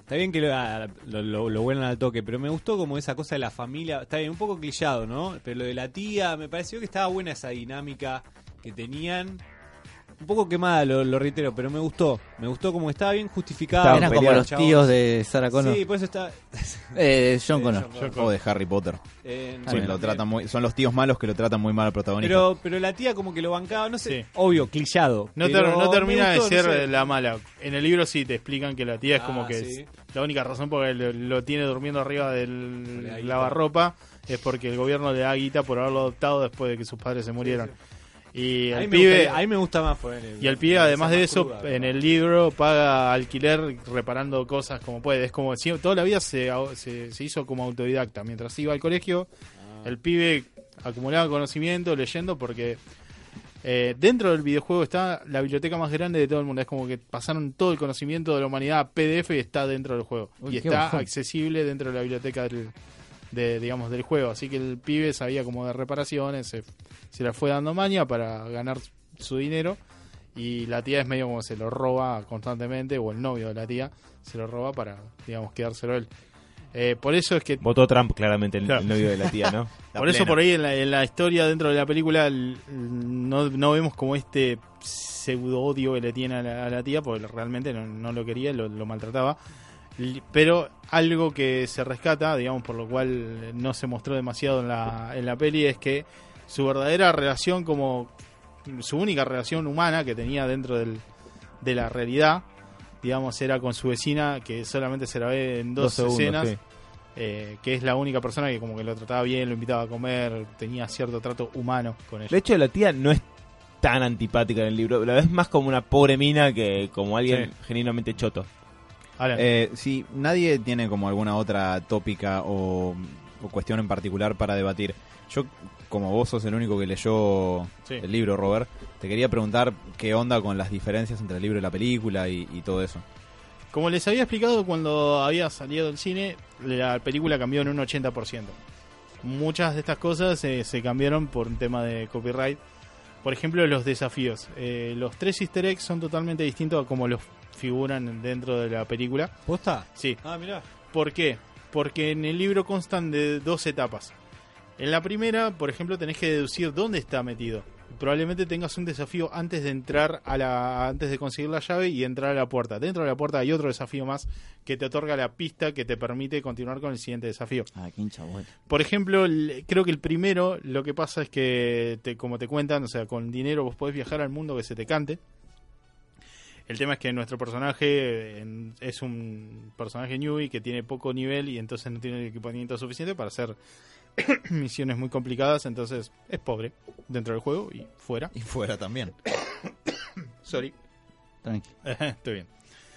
Está bien que lo, ah, lo, lo, lo vuelan al toque, pero me gustó como esa cosa de la familia. Está bien, un poco clichado, ¿no? Pero lo de la tía, me pareció que estaba buena esa dinámica que tenían. Un poco quemada, lo, lo reitero, pero me gustó. Me gustó como estaba bien justificada. Estaban Eran como los chavos. tíos de Sarah Connor. Sí, por eso está. Eh, John Connor. John Connor. O de Harry Potter. Eh, Sí, lo tratan muy, son los tíos malos que lo tratan muy mal al protagonista. Pero, pero la tía como que lo bancaba, no sé, Sí. obvio, clichado. No, ter- no termina gustó, de no ser sé. la mala. En el libro sí te explican que la tía es como Ah, que sí. es la única razón por la que lo, lo tiene durmiendo arriba del lavarropa es porque el gobierno le da guita por haberlo adoptado después de que sus padres se murieron. Mí, el me pibe gustaría- mí me gusta más. en y el pibe además de eso cruda, en el libro paga alquiler reparando cosas como puede. Es como si toda la vida se, se, se hizo como autodidacta. Mientras iba al colegio, Ah. el pibe acumulaba conocimiento leyendo porque eh, dentro del videojuego está la biblioteca más grande de todo el mundo. Es como que pasaron todo el conocimiento de la humanidad a PDF y está dentro del juego. Uy, y está bajón. accesible dentro de la biblioteca del, de, digamos, del juego. Así que el pibe sabía como de reparaciones, se, se la fue dando maña para ganar su dinero. Y la tía es medio como se lo roba constantemente, o el novio de la tía se lo roba para, digamos, quedárselo él. Eh, por eso es que Votó Trump claramente el, Claro. el novio de la tía, ¿no? La por eso por ahí en la, en la historia dentro de la película no, no vemos como este pseudo odio que le tiene a la, a la tía, porque realmente no, no lo quería, lo, lo maltrataba. Pero algo que se rescata, digamos, por lo cual no se mostró demasiado en la, en la peli, es que su verdadera relación como su única relación humana que tenía dentro del, de la realidad, digamos, era con su vecina, que solamente se la ve en dos, segundos, escenas sí. eh, que es la única persona que como que lo trataba bien, lo invitaba a comer, tenía cierto trato humano con ella. De hecho, la tía no es tan antipática en el libro, la ves más como una pobre mina que como alguien Sí. genuinamente choto. Eh, si nadie tiene como alguna otra tópica o, o cuestión en particular para debatir, yo como vos sos el único que leyó Sí. el libro, Robert, te quería preguntar qué onda con las diferencias entre el libro y la película y, y todo eso. como les había explicado cuando había salido del cine, la película cambió en un 80%. Muchas de estas cosas eh, se cambiaron por un tema de copyright. Por ejemplo, los desafíos. Eh, los tres easter eggs son totalmente distintos a como los figuran dentro de la película. ¿Posta? Sí, Ah, mirá. ¿Por qué? Porque en el libro constan de dos etapas. En la primera, por ejemplo, tenés que deducir dónde está metido. Probablemente tengas un desafío antes de entrar a la antes de conseguir la llave y entrar a la puerta. Dentro de la puerta hay otro desafío más que te otorga la pista que te permite continuar con el siguiente desafío. Ah, qué hincha, bueno. Por ejemplo, el- creo que el primero lo que pasa es que, te, como te cuentan, o sea, con dinero vos podés viajar al mundo que se te cante. El tema es que nuestro personaje en- es un personaje newbie que tiene poco nivel y entonces no tiene el equipamiento suficiente para hacer misiones muy complicadas, entonces es pobre dentro del juego y fuera. Y fuera también. Sorry. Tranqui. Estoy bien.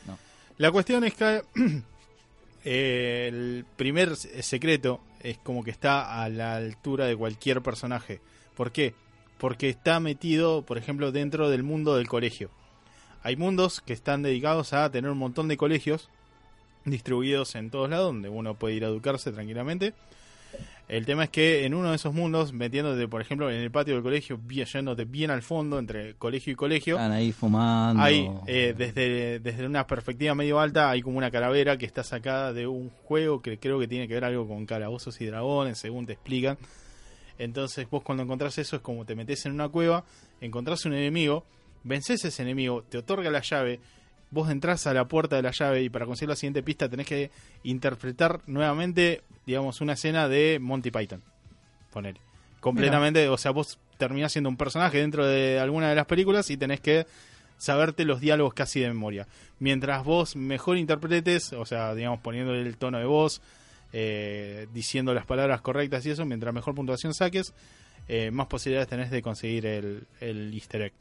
No. La cuestión es que eh, el primer secreto es como que está a la altura de cualquier personaje. ¿Por qué? Porque está metido, por ejemplo, dentro del mundo del colegio. Hay mundos que están dedicados a tener un montón de colegios distribuidos en todos lados, donde uno puede ir a educarse tranquilamente. El tema es que en uno de esos mundos, metiéndote, por ejemplo, en el patio del colegio, bien- yéndote bien al fondo, entre colegio y colegio, Están ahí fumando. hay, eh, desde, desde una perspectiva medio alta, hay como una calavera que está sacada de un juego que creo que tiene que ver algo con calabozos y dragones, según te explican. Entonces vos cuando encontrás eso es como te metes en una cueva, encontrás un enemigo, vences ese enemigo, te otorga la llave, vos entrás a la puerta de la llave y para conseguir la siguiente pista tenés que interpretar nuevamente, digamos, una escena de Monty Python. Poner. Completamente, o sea, vos terminás siendo un personaje dentro de alguna de las películas y tenés que saberte los diálogos casi de memoria. Mientras vos mejor interpretes, o sea, digamos, poniéndole el tono de voz, eh, diciendo las palabras correctas y eso, mientras mejor puntuación saques, eh, más posibilidades tenés de conseguir el, el easter egg.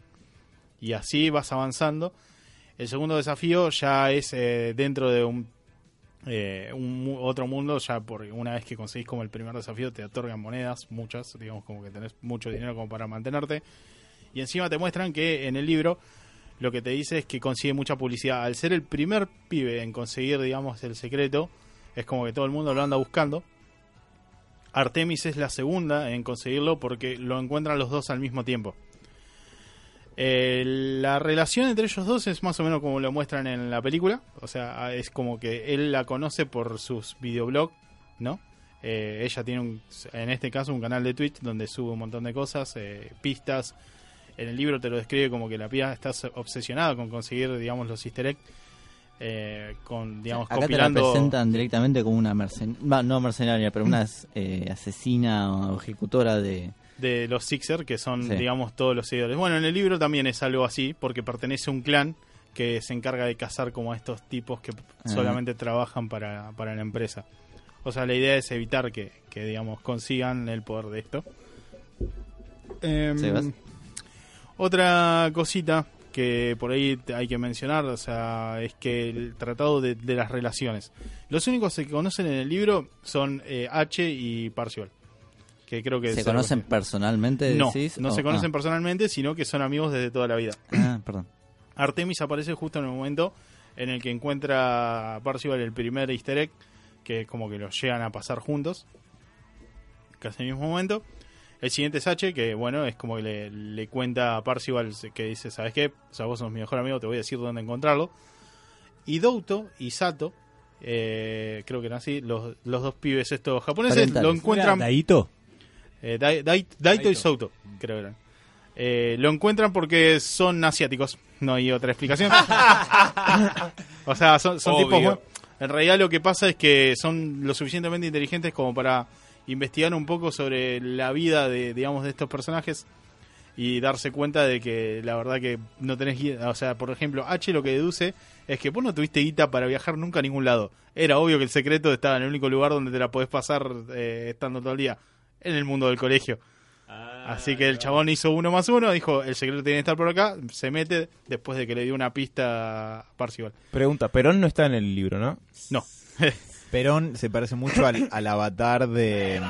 Y así vas avanzando. El segundo desafío ya es eh, dentro de un, eh, otro mundo, ya porque una vez que conseguís como el primer desafío te otorgan monedas, muchas, digamos como que tenés mucho dinero como para mantenerte. Y encima te muestran que en el libro lo que te dice es que consigue mucha publicidad. Al ser el primer pibe en conseguir, digamos, el secreto, es como que todo el mundo lo anda buscando. Artemis es la segunda en conseguirlo porque lo encuentran los dos al mismo tiempo. Eh, la relación entre ellos dos es más o menos como lo muestran en la película. O sea, es como que él la conoce por sus videoblogs, ¿no? Eh, ella tiene, un, en este caso, un canal de Twitch donde sube un montón de cosas, eh, pistas. En el libro te lo describe como que la piba está obsesionada con conseguir, digamos, los easter eggs. eh, con, digamos, Acá te la compilando... presentan directamente como una mercenaria, no mercenaria, pero una eh, asesina o ejecutora de... de los Sixer, que son, Sí. digamos, todos los seguidores. Bueno, en el libro también es algo así, porque pertenece a un clan que se encarga de cazar como a estos tipos que Ah. solamente trabajan para, para la empresa. O sea, la idea es evitar que, que, digamos, consigan el poder de esto. Em, otra cosita que por ahí hay que mencionar, o sea, es que el tratado de, de las relaciones. Los únicos que conocen en el libro son eh, H y Parcival. Que creo que ¿Se conocen personalmente? No, decís? no O- se conocen ah. personalmente, sino que son amigos desde toda la vida. Ah, perdón. Artemis aparece justo en el momento en el que encuentra a Parcival el primer easter egg, que es como que los llegan a pasar juntos, casi en el mismo momento. El siguiente es H, que bueno, es como que le, le cuenta a Parcival que dice, ¿sabes qué? O sea, vos sos mi mejor amigo, te voy a decir dónde encontrarlo. Y Douto y Sato, eh, creo que eran así, los, los dos pibes estos japoneses, Parentales. lo encuentran... Daito. Eh, Dai- Dai- Daito y Souto, creo que eran. Eh, lo encuentran porque son asiáticos, no hay otra explicación. o sea, son, son Obvio. tipos... En realidad lo que pasa es que son lo suficientemente inteligentes como para investigar un poco sobre la vida de, digamos, de estos personajes y darse cuenta de que la verdad que no tenés guía. O sea, por ejemplo, H lo que deduce es que vos no tuviste guita para viajar nunca a ningún lado. Era obvio que el secreto estaba en el único lugar donde te la podés pasar eh, estando todo el día, en el mundo del colegio. Así que el chabón hizo uno más uno, dijo, el secreto tiene que estar por acá, se mete después de que le dio una pista a Parcival. Pregunta, Perón no está en el libro, ¿no? No, Perón se parece mucho al, al avatar de...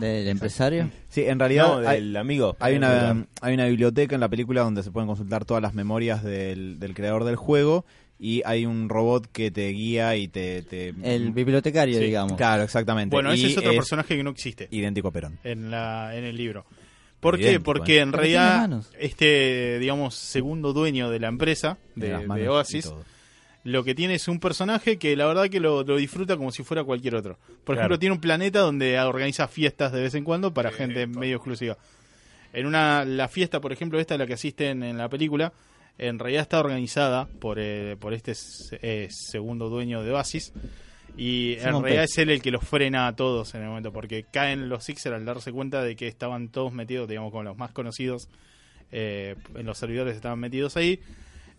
¿Del empresario? Sí, en realidad No, hay, del amigo. hay una, hay una biblioteca en la película donde se pueden consultar todas las memorias del, del creador del juego y hay un robot que te guía y te... te- El bibliotecario, Sí. digamos. Claro, exactamente. bueno, ese Y es otro personaje que no existe Idéntico a Perón. en, la, en el libro. ¿Por qué? Porque ¿eh? en realidad este, digamos, segundo dueño de la empresa, de, las de y Oasis, lo que tiene es un personaje que la verdad que lo, lo disfruta como si fuera cualquier otro. Por Claro. ejemplo, tiene un planeta donde organiza fiestas de vez en cuando para gente medio exclusiva. En una la fiesta, por ejemplo, esta la que asisten en la película, en realidad está organizada por, eh, por este eh, segundo dueño de Oasis. Y en realidad es él el que los frena a todos en el momento, porque caen los Sixers al darse cuenta de que estaban todos metidos, digamos, como los más conocidos, eh, en los servidores estaban metidos ahí.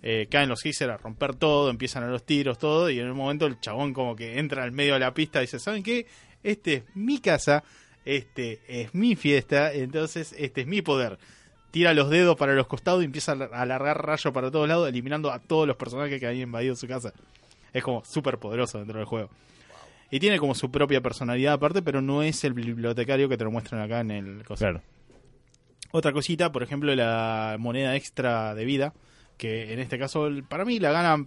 Eh, caen los Sixers a romper todo, empiezan a los tiros, todo, y en un momento el chabón como que entra al medio de la pista y dice, ¿saben qué? Este es mi casa, este es mi fiesta, entonces este es mi poder. Tira los dedos para los costados y empieza a alargar rayos para todos lados, eliminando a todos los personajes que habían invadido su casa. Es como súper poderoso dentro del juego. Y tiene como su propia personalidad aparte, pero no es el bibliotecario que te lo muestran acá en el coso. Claro. Otra cosita, por ejemplo, la moneda extra de vida, que en este caso para mí la gana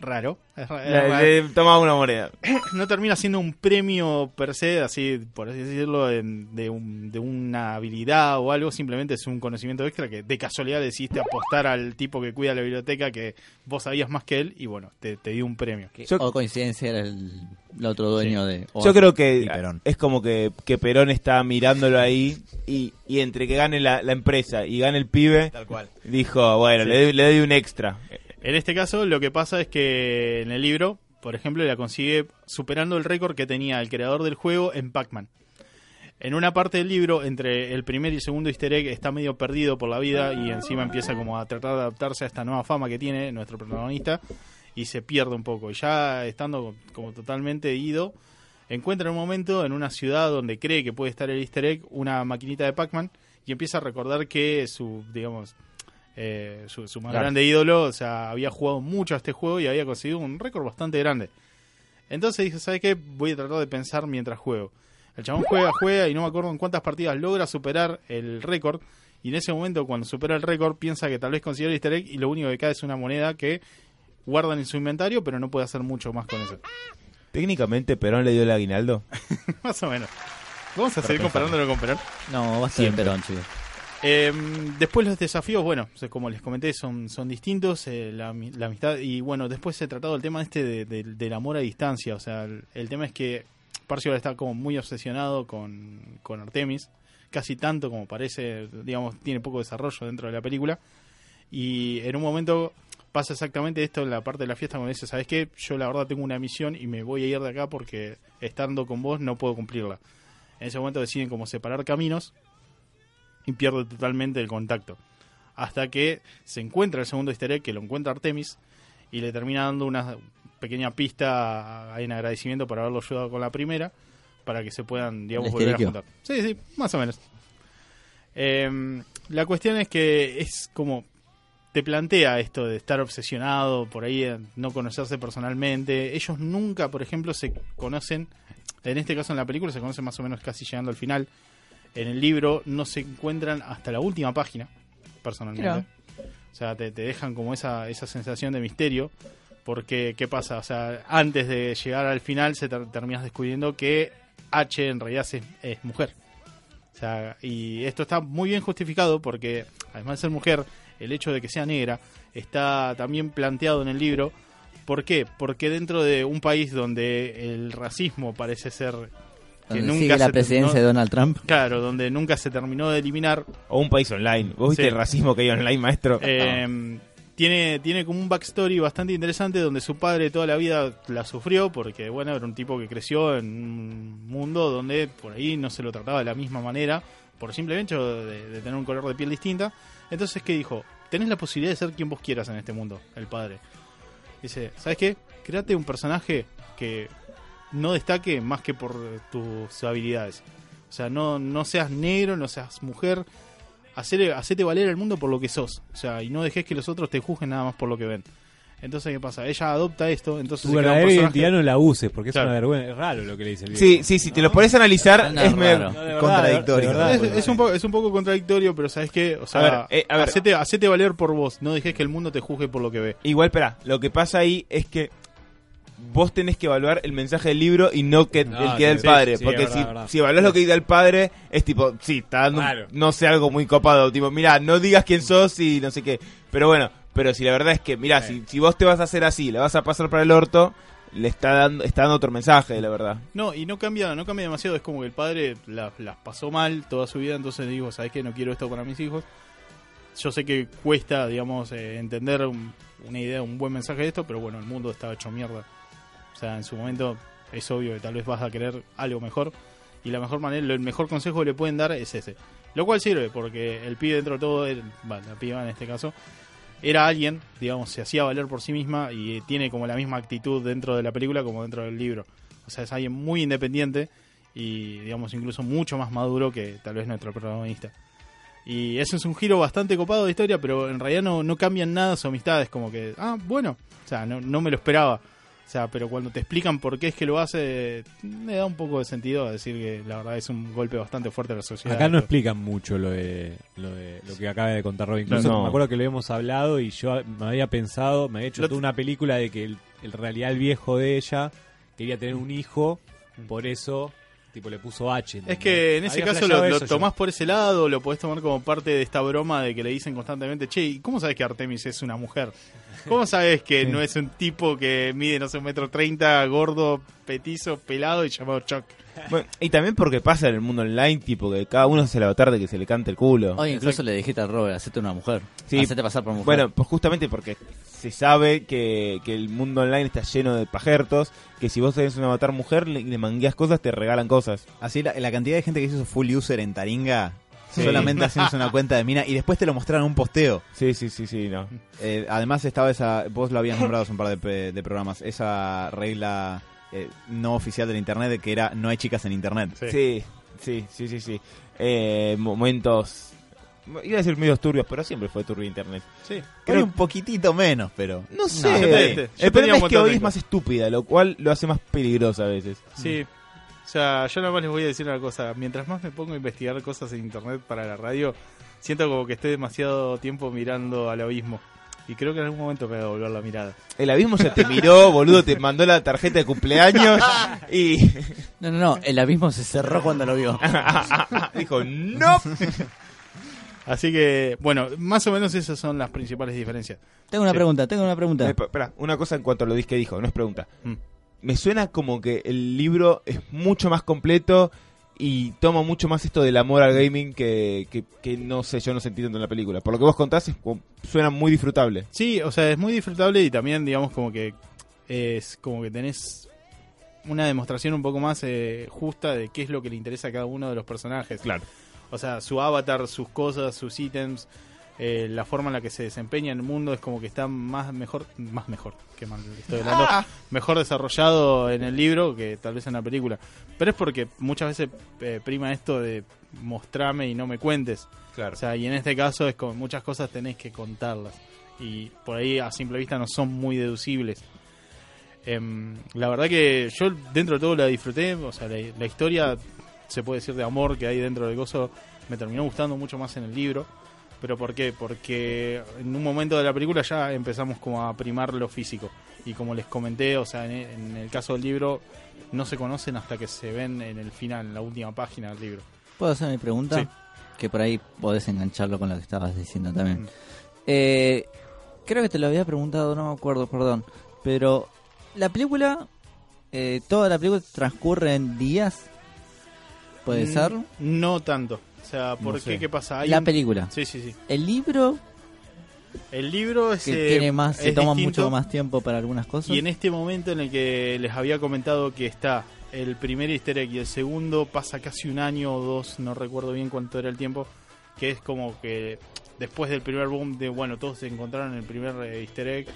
raro. Es Le- le toma una moneda. No termina siendo un premio per se, así por así decirlo, en- de, un- de una habilidad o algo, simplemente es un conocimiento extra que de casualidad decidiste apostar al tipo que cuida la biblioteca que vos sabías más que él y bueno, te, te dio un premio. Que- Yo- o coincidencia era el, el otro dueño de... Yo creo que es como que, que Perón está mirándolo ahí y, y entre que gane la, la empresa y gane el pibe, Tal cual. dijo, bueno, Sí. le, le doy un extra. En este caso, lo que pasa es que en el libro, por ejemplo, la consigue superando el récord que tenía el creador del juego en Pac-Man. En una parte del libro, entre el primer y el segundo easter egg, está medio perdido por la vida y encima empieza como a tratar de adaptarse a esta nueva fama que tiene nuestro protagonista y se pierde un poco. Ya estando como totalmente ido, encuentra en un momento en una ciudad donde cree que puede estar el easter egg una maquinita de Pac-Man y empieza a recordar que su, digamos, eh, su, su más Claro. grande ídolo, o sea, había jugado mucho a este juego y había conseguido un récord bastante grande. Entonces dije, ¿sabes qué? Voy a tratar de pensar mientras juego. El chabón juega, juega y no me acuerdo en cuántas partidas logra superar el récord. Y en ese momento, cuando supera el récord, piensa que tal vez consigue el easter egg y lo único que cae es una moneda que guardan en su inventario, pero no puede hacer mucho más con eso. Técnicamente Perón le dio el aguinaldo. más o menos. Vamos a seguir comparándolo con Perón. No, basta de Siempre. Perón, chicos. Eh, después los desafíos, bueno, como les comenté, son, son distintos, eh, la, la amistad, y bueno, después se ha tratado el tema este de- de- del amor a distancia, o sea, el, tema es que Parcival está como muy obsesionado con, con Artemis, casi tanto como parece, digamos, tiene poco desarrollo dentro de la película, y en un momento pasa exactamente esto en la parte de la fiesta cuando dice, ¿sabes qué? Yo la verdad tengo una misión y me voy a ir de acá porque estando con vos no puedo cumplirla. En ese momento deciden como separar caminos y pierde totalmente el contacto. Hasta que se encuentra el segundo easter egg, que lo encuentra Artemis, y le termina dando una pequeña pista en agradecimiento por haberlo ayudado con la primera, para que se puedan, digamos, ¿Le volver a juntar. Sí, sí, más o menos. Em, la cuestión es que es como te plantea esto de estar obsesionado por ahí, no conocerse personalmente. Ellos nunca, por ejemplo, se conocen. En este caso, en la película, se conocen más o menos casi llegando al final. En el libro no se encuentran hasta la última página, personalmente. O sea, te, te dejan como esa, esa sensación de misterio. Porque, ¿qué pasa? O sea, antes de llegar al final, se ter- terminas descubriendo que H en realidad es, es mujer. O sea, y esto está muy bien justificado porque, además de ser mujer, el hecho de que sea negra está también planteado en el libro. ¿Por qué? Porque dentro de un país donde el racismo parece ser que Donde nunca sigue la se presidencia terminó- de Donald Trump. Claro, donde nunca se terminó de eliminar, O un país online. ¿Vos viste el racismo que hay online, maestro? Eh, tiene, tiene como un backstory bastante interesante donde su padre toda la vida la sufrió porque, bueno, era un tipo que creció en un mundo donde por ahí no se lo trataba de la misma manera por simplemente hecho de, de tener un color de piel distinta. Entonces, ¿qué dijo? Tenés la posibilidad de ser quien vos quieras en este mundo, el padre. Dice, ¿sabes qué? Créate un personaje que no destaque más que por tus habilidades. O sea, no, no seas negro, no seas mujer, Hacele, hacete valer el mundo por lo que sos. O sea, y no dejes que los otros te juzguen nada más por lo que ven. Entonces, ¿qué pasa? Ella adopta esto, entonces Tu verdadera identidad no la uses, porque es Claro. una vergüenza. Es raro lo que le dice el Sí, sí, si te lo pones a analizar, No, es medio Contradictorio. verdad, Es, un poco, es un poco contradictorio, pero ¿sabes qué? O sea, A ver, eh, a ver. Hacete, hacete valer por vos. No dejes que el mundo te juzgue por lo que ve. Igual, espera, lo que pasa ahí es que vos tenés que evaluar el mensaje del libro y no que No, el que da el sí, padre. sí, porque verdad, si, verdad. si evaluás lo que da el padre, es tipo, sí, está dando, Claro. no sé, algo muy copado. Tipo, mira, no digas quién sos y no sé qué. Pero bueno, pero si la verdad es que, mira, si, si vos te vas a hacer así, le vas a pasar para el orto, le está dando, está dando otro mensaje, la verdad. No, y no cambia, no cambia demasiado. Es como que el padre la- las pasó mal toda su vida, entonces digo, ¿sabes qué? No quiero esto para mis hijos. Yo sé que cuesta, digamos, eh, entender un- una idea, un buen mensaje de esto, pero bueno, el mundo está hecho mierda. O sea, en su momento es obvio que tal vez vas a querer algo mejor. Y la mejor manera, el mejor consejo que le pueden dar es ese. Lo cual sirve, porque el pibe dentro de todo, el- bueno, la piba en este caso, era alguien, digamos, se hacía valer por sí misma y tiene como la misma actitud dentro de la película como dentro del libro. O sea, es alguien muy independiente y, digamos, incluso mucho más maduro que tal vez nuestro protagonista. Y eso es un giro bastante copado de historia, pero en realidad no, no cambian nada sus amistades, como que, ah, bueno, o sea, no, no me lo esperaba. O sea, pero cuando te explican por qué es que lo hace, me da un poco de sentido a decir que la verdad es un golpe bastante fuerte a la sociedad. Acá no explican mucho lo de, lo de lo que acaba de contar Robin. Incluso No. me acuerdo que lo habíamos hablado y yo me había pensado, me había hecho Lo- toda una película de que el, en realidad el viejo de ella quería tener un hijo, por eso tipo le puso H. Es que en ese Había caso lo, lo yo. tomás por ese lado, lo podés tomar como parte de esta broma de que le dicen constantemente, che, ¿y cómo sabes que Artemis es una mujer? ¿Cómo sabes que no es un tipo que mide, no sé, un metro treinta, gordo, petizo, pelado y llamado Chuck? Bueno, y también porque pasa en el mundo online, tipo que cada uno el avatar de que se le cante el culo. Hoy incluso le dijiste al Robert, hacete una mujer. Sí. Hacete pasar por mujer. Bueno, pues justamente porque se sabe que, que el mundo online está lleno de pajertos, que si vos tenés un avatar mujer le, le mangueas cosas, te regalan cosas. Así la, la cantidad de gente que hizo full user en Taringa, Sí. solamente haciéndose una cuenta de mina y después te lo mostraron en un posteo. Sí, sí, sí, sí, no. Eh, además estaba esa, vos lo habías nombrado hace un par de, programas, esa regla eh, no oficial del internet de que era no hay chicas en internet. Sí. Sí, sí, sí, sí, sí. Eh, momentos... Iba a decir medios turbios, pero siempre fue turbio internet. Sí. Creo un poquitito menos, pero No sé. yo te- te- yo el problema es que hoy es más estúpida, lo cual lo hace más peligrosa a veces. Sí. O sea, yo nada más les voy a decir una cosa. Mientras más me pongo a investigar cosas en internet para la radio, siento como que estoy demasiado tiempo mirando al abismo. Y creo que en algún momento me voy a volver la mirada. El abismo se te miró, boludo, te mandó la tarjeta de cumpleaños y No, no, no. El abismo se cerró cuando lo vio. dijo, no. Así que, bueno, más o menos esas son las principales diferencias. Tengo una Sí. pregunta, tengo una pregunta. Eh, Espera, una cosa en cuanto a lo que dijo, no es pregunta. Mm. Me suena como que el libro es mucho más completo y toma mucho más esto del amor al gaming que, que, que no sé, yo no sentí tanto en la película. Por lo que vos contás, es suena muy disfrutable. Sí, o sea, es muy disfrutable y también, digamos, como que es como que tenés una demostración un poco más eh, justa de qué es lo que le interesa a cada uno de los personajes. Claro. O sea, su avatar, sus cosas, sus ítems, eh, la forma en la que se desempeña en el mundo es como que está más mejor, más mejor, que mal estoy hablando, mejor desarrollado en el libro que tal vez en la película. Pero es porque muchas veces eh, prima esto de mostrame y no me cuentes. Claro. O sea, y en este caso es como muchas cosas tenés que contarlas. Y por ahí a simple vista no son muy deducibles. Em, la verdad que yo dentro de todo la disfruté. O sea, la, la historia, se puede decir, de amor que hay dentro del gozo, me terminó gustando mucho más en el libro. ¿Pero por qué? Porque en un momento de la película ya empezamos como a primar lo físico. Y como les comenté, o sea, en, el caso del libro, no se conocen hasta que se ven en el final, en la última página del libro. ¿Puedo hacer mi pregunta? Sí. Que por ahí podés engancharlo con lo que estabas diciendo también. Mm. Eh, creo que te lo había preguntado, no me acuerdo, perdón. Pero la película, eh, toda la película transcurre en días. ¿Puede Mm, ser? No tanto. O sea, ¿por No qué? sé. ¿Qué pasa? Hay La un- película. Sí, sí, sí. El libro, El libro es, que eh, tiene más, se toma distinto, mucho más tiempo para algunas cosas. Y en este momento en el que les había comentado que está el primer easter egg y el segundo pasa casi un año o dos, no recuerdo bien cuánto era el tiempo, que es como que después del primer boom de, bueno, todos se encontraron en el primer eh, easter egg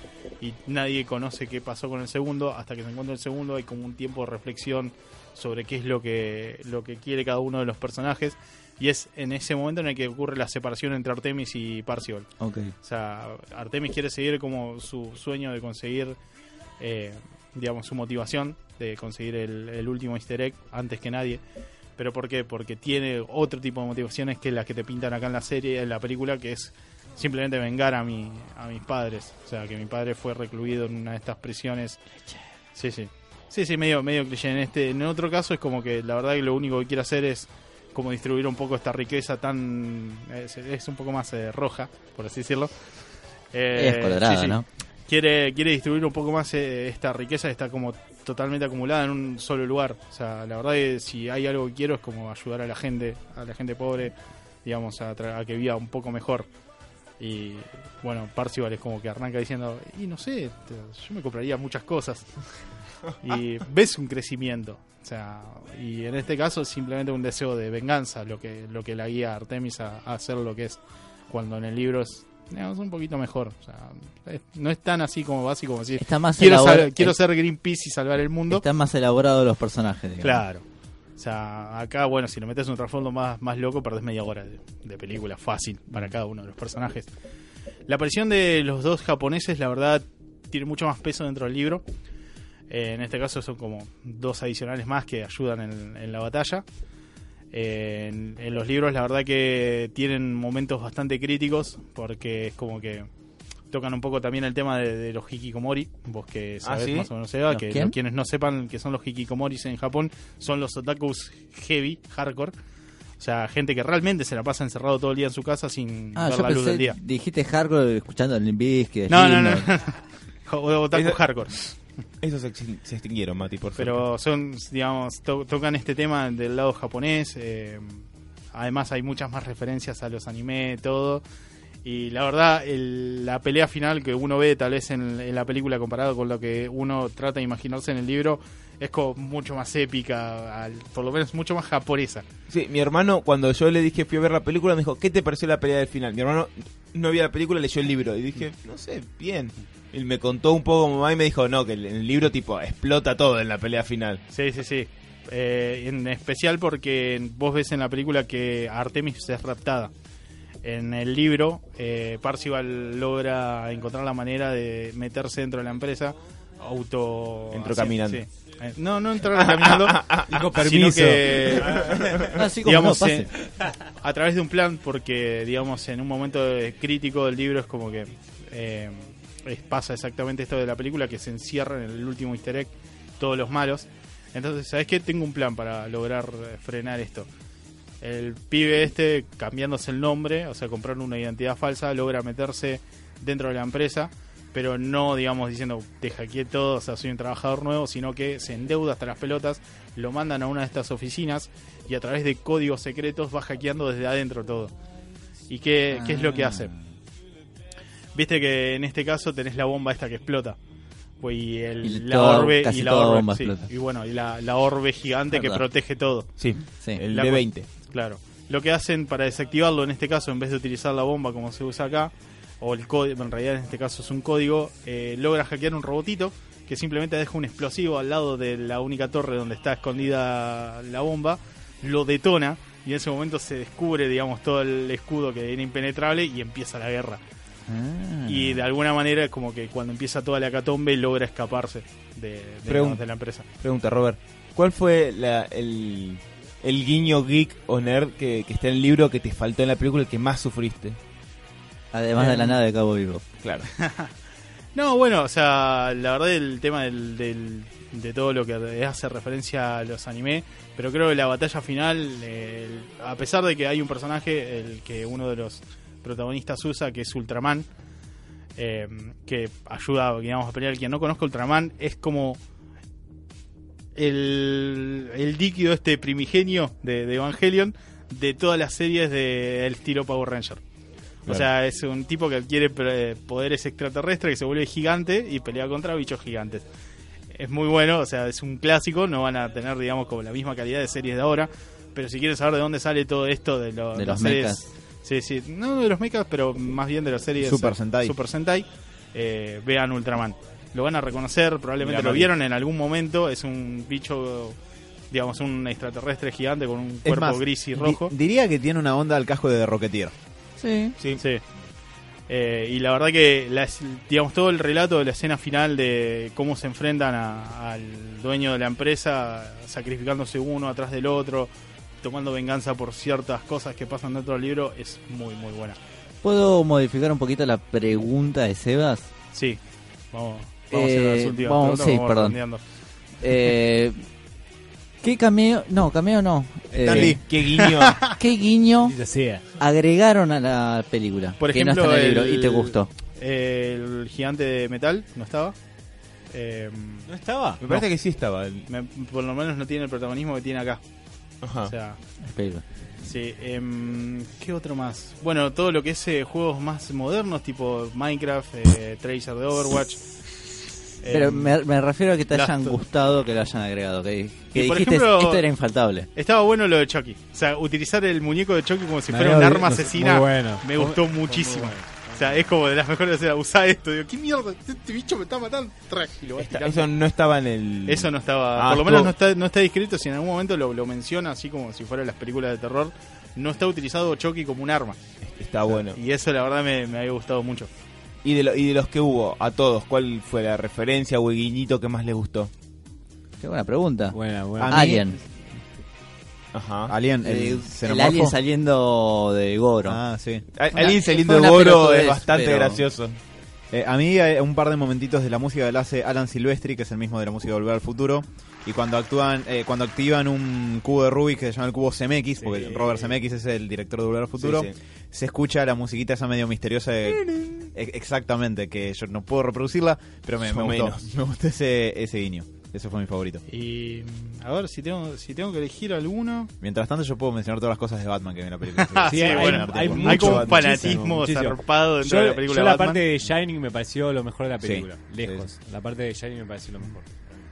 y nadie conoce qué pasó con el segundo, hasta que se encuentra el segundo hay como un tiempo de reflexión sobre qué es lo que, lo que quiere cada uno de los personajes. Y es en ese momento en el que ocurre la separación entre Artemis y Parcival. Ok. O sea, Artemis quiere seguir como su sueño de conseguir, eh, digamos, su motivación de conseguir el, el último easter egg antes que nadie. ¿Pero por qué? Porque tiene otro tipo de motivaciones que las que te pintan acá en la serie, en la película, que es simplemente vengar a, mi, a mis padres. O sea, que mi padre fue recluido en una de estas prisiones. Sí, sí. Sí, sí, medio, medio cliché. En, este, en otro caso es como que la verdad que lo único que quiere hacer es como distribuir un poco esta riqueza tan... Es, es un poco más eh, roja, por así decirlo. Eh, es colorada, sí, sí. ¿no? Quiere, quiere distribuir un poco más eh, esta riqueza que está como totalmente acumulada en un solo lugar. O sea, la verdad que si hay algo que quiero es como ayudar a la gente, a la gente pobre, digamos, a, tra- a que viva un poco mejor. Y bueno, Parcival es como que arranca diciendo, y no sé, yo me compraría muchas cosas. y ves un crecimiento. O sea, y en este caso es simplemente un deseo de venganza lo que, lo que la guía a Artemis a, a hacer lo que es. Cuando en el libro es, digamos, un poquito mejor. O sea, es- no es tan así como básico como decir, Está más quiero, sal- quiero ser Greenpeace y salvar el mundo. Están más elaborados los personajes. digamos. Claro. O sea, acá, bueno, si le metes un trasfondo más, más loco, perdés media hora de, de película fácil para cada uno de los personajes. La aparición de los dos japoneses, la verdad, tiene mucho más peso dentro del libro. Eh, en este caso son como dos adicionales más que ayudan en, en la batalla. Eh, en, en los libros, la verdad que tienen momentos bastante críticos porque es como que tocan un poco también el tema de, de los hikikomori. Vos que sabés ¿sí? más o menos, Eva, ¿Los que quién? quienes no sepan que son los hikikomoris en Japón son los otakus heavy, hardcore. O sea, gente que realmente se la pasa encerrado todo el día en su casa sin Ah, ver yo la luz del día. dijiste hardcore escuchando el Limbisky. No, no, no. O- Otaku hardcore. Esos se, extin- se extinguieron, Mati, por Pero son, digamos, to- tocan este tema del lado japonés. eh, además hay muchas más referencias a los anime, todo. Y la verdad, el- la pelea final que uno ve tal vez en, en la película comparado con lo que uno trata de imaginarse en el libro es como mucho más épica, al- por lo menos mucho más japonesa. Sí, mi hermano, cuando yo le dije fui a ver la película, me dijo, ¿qué te pareció la pelea del final? Mi hermano no vio la película, leyó el libro. Y dije, no sé, bien. Y me contó un poco como va y me dijo, no, que el libro tipo explota todo en la pelea final. Sí, sí, sí. Eh, en especial porque vos ves en la película que Artemis es raptada. En el libro, eh, Parcival logra encontrar la manera de meterse dentro de la empresa, auto... Entró caminando. sí. No, no entrar caminando, sino permiso. que Así como digamos, no, a través de un plan, porque digamos en un momento de- crítico del libro es como que eh, es- pasa exactamente esto de la película, que se encierra en el último easter egg todos los malos. Entonces, ¿sabes qué? Tengo un plan para lograr eh, frenar esto. El pibe este, cambiándose el nombre, o sea, comprando una identidad falsa, logra meterse dentro de la empresa, pero no, digamos, diciendo, te hackeé todo, o sea, soy un trabajador nuevo, sino que se endeuda hasta las pelotas, lo mandan a una de estas oficinas y a través de códigos secretos va hackeando desde adentro todo. ¿Y qué, qué es lo que hace? Viste que en este caso tenés la bomba esta que explota. Pues, y el- Y la orbe casi y la orbe, bomba sí, explota. y bueno, y la, la orbe gigante que protege todo. Sí, Sí. el La de cu- 20. Claro. Lo que hacen para desactivarlo en este caso, en vez de utilizar la bomba como se usa acá, o el código, en realidad en este caso es un código, eh, logra hackear un robotito que simplemente deja un explosivo al lado de la única torre donde está escondida la bomba, lo detona y en ese momento se descubre, digamos, todo el escudo que era impenetrable y empieza la guerra. Ah. Y de alguna manera es como que cuando empieza toda la catombe logra escaparse de, de, Pregun- de la empresa. Pregunta, Robert, ¿cuál fue la- el, el guiño geek o nerd que, que está en el libro que te faltó en la película, el que más sufriste? Además de la nave de Cabo Vivo. Claro. No, bueno, o sea, la verdad el tema del, del- de todo lo que hace referencia a los anime, pero creo que la batalla final, el- a pesar de que hay un personaje, el que uno de los protagonistas usa, que es Ultraman, eh, que ayuda, digamos, a pelear. Quien no conozca Ultraman es como el, el líquido este primigenio de, de Evangelion de todas las series del estilo Power Ranger. O sea, es un tipo que adquiere pre- poderes extraterrestres, que se vuelve gigante y pelea contra bichos gigantes. Es muy bueno, o sea, es un clásico, no van a tener, digamos, como la misma calidad de series de ahora, pero si quieren saber de dónde sale todo esto de, lo- De los series... mechas. Sí, sí, no de los mechas, pero más bien de las series Super eh, Sentai. Super Sentai, eh, vean Ultraman. Lo van a reconocer, probablemente lo vieron en algún momento, es un bicho, digamos, un extraterrestre gigante con un cuerpo más, gris y di- rojo. diría que tiene una onda al casco de Rocketeer. Sí. Sí. Sí. Eh, y la verdad que, la digamos, todo el relato de la escena final de cómo se enfrentan a- al dueño de la empresa, sacrificándose uno atrás del otro, tomando venganza por ciertas cosas que pasan dentro del libro, es muy, muy buena. ¿Puedo modificar un poquito la pregunta de Sebas? Sí, vamos, vamos a hacer Eh, las últimas vamos- sí, vamos perdón. Eh, ¿Qué cameo? No, cameo no. Eh. ¿Qué guiño? ¿Qué guiño agregaron a la película? Por que no ejemplo, está en el libro el- y te gustó. El gigante de metal, ¿no estaba? Eh, ¿No estaba? Me parece que sí estaba. me- por lo menos no tiene el protagonismo que tiene acá. Ajá. O sea. Sí, em, ¿qué otro más? Bueno, todo lo que es eh, juegos más modernos, tipo Minecraft, eh, Tracer de Overwatch. Pero Em, me, me refiero a que te hayan gustado que lo hayan agregado. Que, que Y por dijiste, ejemplo- esto era infaltable. Estaba bueno lo de Chucky. O sea, utilizar el muñeco de Chucky como si Me fuera un arma asesina bueno. me gustó muy muchísimo. bueno. O sea, es como de las mejores escenas. Usá esto. Digo, ¿qué mierda? Este, este bicho me está matando. Track, y lo va Esta- tirando. eso no estaba en el. Eso no estaba, Ah, por lo menos no está, no está descrito, si en algún momento lo, lo menciona, así como si fuera las películas de terror, no está utilizado Chucky como un arma. Está bueno. Y eso la verdad me, me había gustado mucho. Y de, lo- y de los que hubo, a todos, ¿cuál fue la referencia o el guiñito que más les gustó? Qué buena pregunta. Buena, buena. A Alien. Ajá. Alien, el, El, el xenomorfo. alien saliendo de Goro. Ah, sí. Una- Alguien saliendo de Goro es bastante pero- gracioso. Eh, a mí hay un par de momentitos de la música la hace Alan Silvestri, que es el mismo de la música de Volver al Futuro. Y cuando actúan, eh, cuando activan un cubo de Rubik que se llama el cubo CMX, porque Robert Zemeckis es el director de Volver al Futuro, Sí, sí. se escucha la musiquita esa medio misteriosa de- exactamente, que yo no puedo reproducirla, pero me, gustó, me gustó ese, ese guiño. Ese fue mi favorito. Y a ver si tengo si tengo que elegir alguno. Mientras tanto, yo puedo mencionar todas las cosas de Batman que vi en la película. Sí, sí, hay- bueno, hay hay, mucho como un fanatismo muchísimo. zarpado dentro Yo, de la película yo la Batman. parte de Shining me pareció lo mejor de la película. sí, Lejos. La parte de Shining me pareció lo mejor.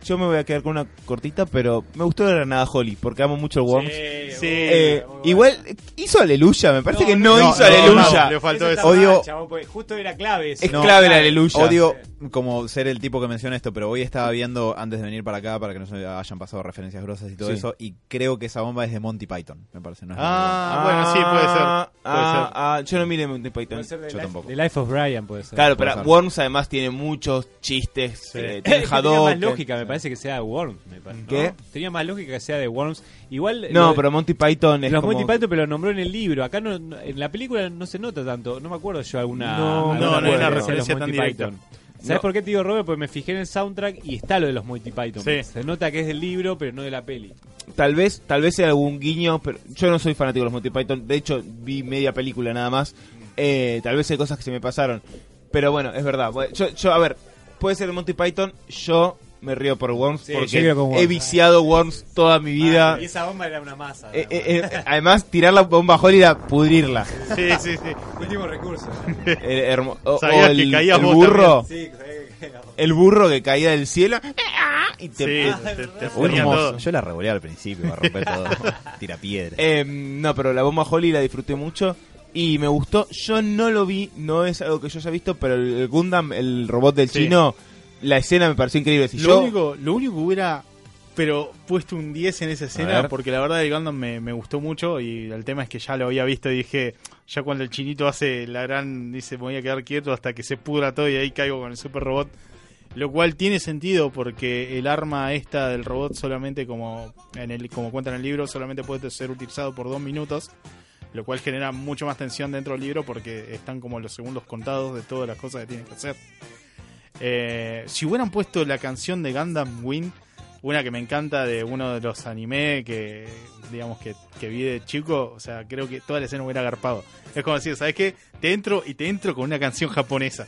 Yo me voy a quedar con una cortita, pero me gustó la Granada Holly, porque amo mucho el Worms. Sí. Eh, igual hizo Aleluya, me parece No, que no, no, hizo no, Aleluya. no, le faltó Eso Odio- mal, chabón, justo era clave eso. Es No, clave la. Aleluya. Odio como ser el tipo que menciona esto, pero hoy estaba viendo antes de venir para acá para que no se hayan pasado referencias grosas y todo Sí. eso. Y creo que esa bomba es de Monty Python, me parece. No es de Ah, bueno, sí, puede ser. Puede ah, ser. ah, yo no miré Monty Python. Puede ser de Yo Life- tampoco. de Life of Brian puede ser. Claro, Puede pero ser. Worms además tiene muchos chistes. eh, Eh, tiene más lógica, me parece que sea de Worms. me parece, ¿no? ¿Qué? Tenía más lógica que sea de Worms. Igual. No, lo- pero Monty Python es Los como... Monty Python, pero lo nombró en el libro. Acá no, no- en la película no se nota tanto. No me acuerdo yo alguna. No, alguna no, no hay una referencia tan directa. Python. ¿Sabes No. por qué te digo, Robert? Porque me fijé en el soundtrack y está lo de los Monty Python. Sí. Se nota que es del libro, pero no de la peli. Tal vez, tal vez sea algún guiño, pero yo no soy fanático de los Monty Python. De hecho, vi media película nada más. Eh, tal vez hay cosas que se me pasaron. Pero bueno, es verdad. Yo, yo, a ver, puede ser Monty Python. Yo me río por Worms Sí, porque Worms. he viciado Worms toda mi vida. Ah, y esa bomba era una masa. Eh, eh, eh, además, tirar la bomba Holly era pudrirla. Sí, sí, sí. Último recurso. Hermo- o, el, el burro, Sí, el burro que caía del cielo y te Sí, te, todo. Yo la revoleé al principio, va a romper todo. Tira piedra. Eh, no, pero la bomba Holly la disfruté mucho y me gustó. Yo no lo vi, no es algo que yo haya visto, pero el, el Gundam, el robot del Sí. chino, la escena me pareció increíble. Si Lo, yo, único, lo único que hubiera pero puesto un 10 en esa escena porque la verdad el Gundam me, me gustó mucho y el tema es que ya lo había visto y dije, ya cuando el chinito hace la gran, dice me voy a quedar quieto hasta que se pudra todo y ahí caigo con el super robot. Lo cual tiene sentido porque el arma esta del robot solamente como en el como cuenta en el libro solamente puede ser utilizado por dos minutos, lo cual genera mucho más tensión dentro del libro porque están como los segundos contados de todas las cosas que tienen que hacer. Eh, si hubieran puesto la canción de Gundam Wing, una que me encanta de uno de los anime que digamos que, vi de chico, o sea, creo que toda la escena hubiera agarpado. Es como decir, ¿sabes qué? Te entro y te entro con una canción japonesa.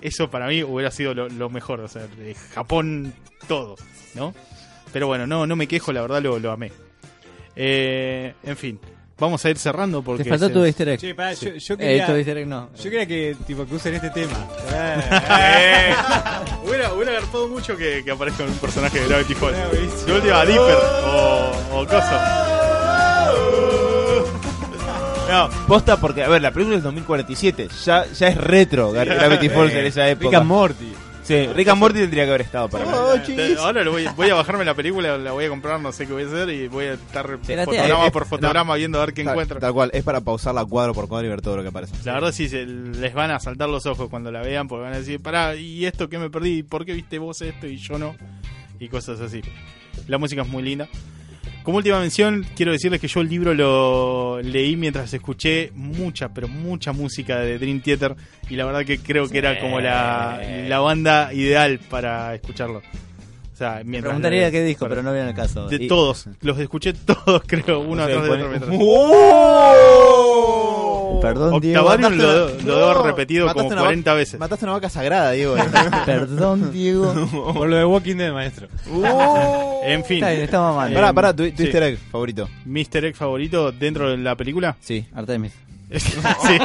Eso para mí hubiera sido lo, mejor, o sea, de Japón todo, ¿no? Pero bueno, no, no me quejo, la verdad lo, lo amé. Eh, en fin, vamos a ir cerrando porque... Te faltó se- tu easter egg. Che, pará, yo, yo Eh, quería. tu easter egg no. Yo quería que, tipo, que usen este tema. Eh, hubiera, hubiera agarpado mucho que, que aparezca un personaje de Gravity Falls. De última, Dipper o, o no, posta porque, a ver, la película es 2047, ya, ya es retro Gra- Gravity Falls en esa época. Rick and Morty. Sí, Rick and Morty tendría que haber estado para mí. Te- Ahora lo voy, voy a bajarme la película, la voy a comprar, no sé qué voy a hacer y voy a estar fotograma Eh, por fotograma viendo a ver qué Tal, encuentro. tal cual, es para pausarla cuadro por cuadro y ver todo lo que aparece. La verdad sí, se, les van a saltar los ojos cuando la vean porque van a decir, pará, ¿y esto qué me perdí? ¿Por qué viste vos esto y yo no? Y cosas así. La música es muy linda. Como última mención, quiero decirles que yo el libro lo leí mientras escuché mucha, pero mucha música de Dream Theater y la verdad que creo que era como la, la banda ideal para escucharlo. O sea, Me mientras preguntaría qué disco, pero no viene el caso. De Y- todos, los escuché todos, creo, uno O sea, atrás de otro. mientras- ¡Oh! Perdón, Diego. Octavarium lo, lo debo repetido mataste como una 40 vaca- veces. Mataste una vaca sagrada, Diego. Perdón, Diego. Por lo de Walking Dead, maestro. En fin, Está bien, mamando. pará, pará, tu, tu Sí. easter egg favorito. Mr. Egg favorito dentro de la película. Sí, Artemis. sí.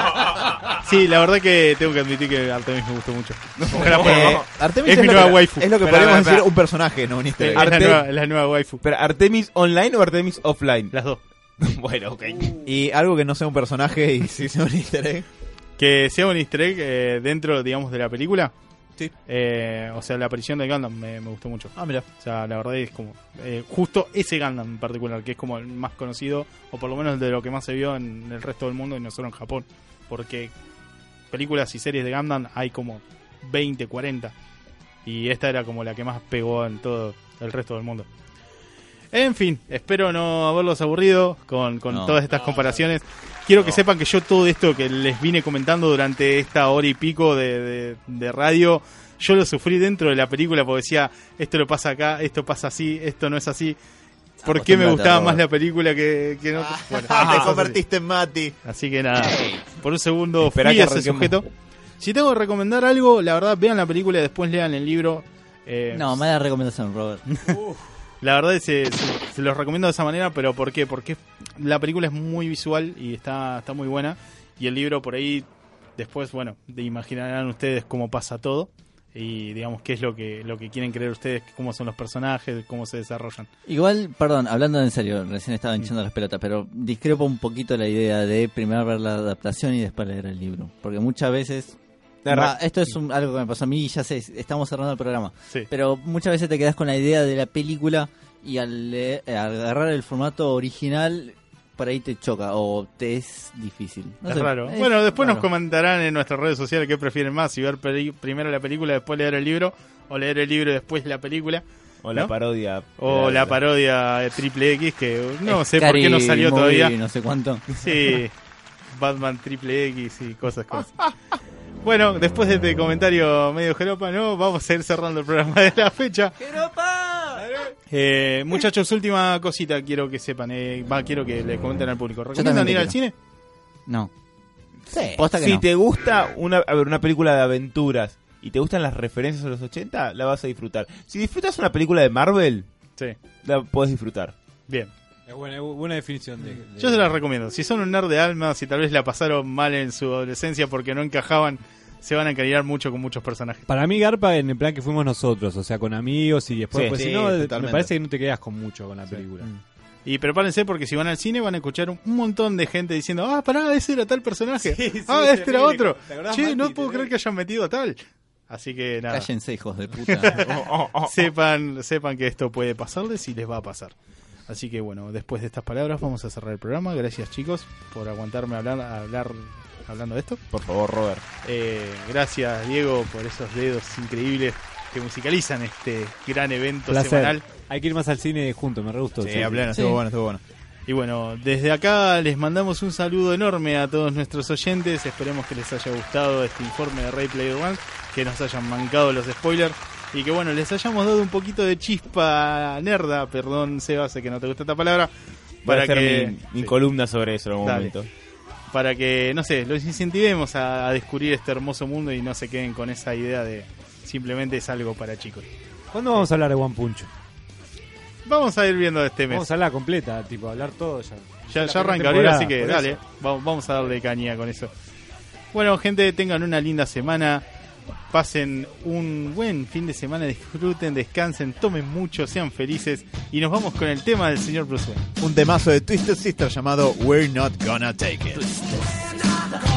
sí, la verdad que tengo que admitir que Artemis me gustó mucho. Ojalá Eh, Artemis es es, mi lo nueva que, waifu. es lo que Espera, podemos decir un personaje, no un easter es, egg. la Arte- nueva, es la nueva waifu. Pero Artemis online o Artemis offline? Las dos. bueno, ok. Y algo que no sea un personaje y sí sea un easter egg. Que sea un easter egg eh, dentro, digamos, de la película. Sí. Eh, o sea, la aparición de Gundam me, me gustó mucho. Ah, mira. O sea, la verdad es como eh, justo ese Gundam en particular, que es como el más conocido, o por lo menos de lo que más se vio en el resto del mundo y no solo en Japón. Porque películas y series de Gundam hay como 20, 40. Y esta era como la que más pegó en todo el resto del mundo. En fin, espero no haberlos aburrido con, con No. todas estas comparaciones. Quiero que sepan que yo todo esto que les vine comentando durante esta hora y pico de, de- de radio, yo lo sufrí dentro de la película porque decía, esto lo pasa acá, esto pasa así, esto no es así. ¿Por qué me gustaba más la película que, que no? Bueno, Ah, te cosas así. convertiste en Mati. Así que nada, por un segundo Esperá fui que ese sujeto. Si tengo que recomendar algo, la verdad, vean la película y después lean el libro. Eh, No, mala recomendación, Robert. La verdad es que se, se los recomiendo de esa manera, pero ¿por qué? Porque la película es muy visual y está, está muy buena. Y el libro por ahí, después, bueno, de imaginarán ustedes cómo pasa todo. Y digamos qué es lo que, lo que quieren creer ustedes, cómo son los personajes, cómo se desarrollan. Igual, perdón, hablando en serio, recién estaba hinchando las pelotas, pero discrepo un poquito la idea de primero ver la adaptación y después leer el libro. Porque muchas veces... Esto es un- algo que me pasó a mí y ya sé, estamos cerrando el programa. Sí. Pero muchas veces te quedas con la idea de la película y al, leer- al agarrar el formato original, por ahí te choca o te es difícil. No es sé, raro. es bueno, después nos comentarán en nuestras redes sociales qué prefieren más, si ver primero la película, después leer el libro, o leer el libro y después la película, O la parodia. o la parodia parodia de Triple X, que no sé por qué no salió Movie, todavía. No sé cuánto. Sí, Batman Triple X y cosas, cosas. Bueno, después de este comentario medio jeropa, ¿no? Vamos a ir cerrando el programa de la fecha. Eh, muchachos, última cosita quiero que sepan, eh, va, quiero que le comenten al público. ¿Recomiendan ir al cine? No. Sí. Posta que Si no. te gusta una, a ver, una película de aventuras y te gustan las referencias a los 80, la vas a disfrutar. Si disfrutas una película de Marvel, Sí, la podés disfrutar. bien. Es buena, buena definición de, de- Yo se las recomiendo. Si son un nerd de alma, si tal vez la pasaron mal en su adolescencia porque no encajaban, se van a encariñar mucho con muchos personajes. Para mí Garpa en el plan que fuimos nosotros, o sea, con amigos y después, Sí, pues, sí, si no, me parece que no te quedas con mucho con la película. Y prepárense porque si van al cine van a escuchar un montón de gente diciendo, ah, pará, ese era tal personaje. Sí, sí, ah, es este era otro. ¿Te acordás, Che, Mati? no puedo creer que hayan metido a tal. Así que nada, Cállense, hijos de puta. sepan, sepan que esto puede pasarles y les va a pasar. Así que bueno, después de estas palabras vamos a cerrar el programa. Gracias chicos por aguantarme hablar, hablar hablando de esto. Por favor, Robert. Eh, gracias Diego por esos dedos increíbles que musicalizan este gran evento Placer. semanal. Hay que ir más al cine juntos, me re gustó. Sí, a Sí. estuvo bueno, estuvo bueno. Y bueno, desde acá les mandamos un saludo enorme a todos nuestros oyentes. Esperemos que les haya gustado este informe de Ray Player One, que nos hayan mancado los spoilers y que bueno, les hayamos dado un poquito de chispa nerda, perdón Seba, sé que no te gusta esta palabra, Voy a para hacer que, mi, mi sí, columna sobre eso en algún Dale. momento. para que, no sé, los incentivemos a, a descubrir este hermoso mundo y no se queden con esa idea de simplemente es algo para chicos. ¿Cuándo vamos a hablar de One Punch? Vamos a ir viendo este mes. Vamos a hablar completa, tipo, hablar todo ya. Ya, ya arranca abril, así que dale, vamos, vamos a darle caña con eso. Bueno, gente, tengan una linda semana. Pasen un buen fin de semana, disfruten, descansen, tomen mucho, sean felices. Y nos vamos con el tema del señor Bruce Wayne. Un temazo de Twisted Sister llamado We're Not Gonna Take It.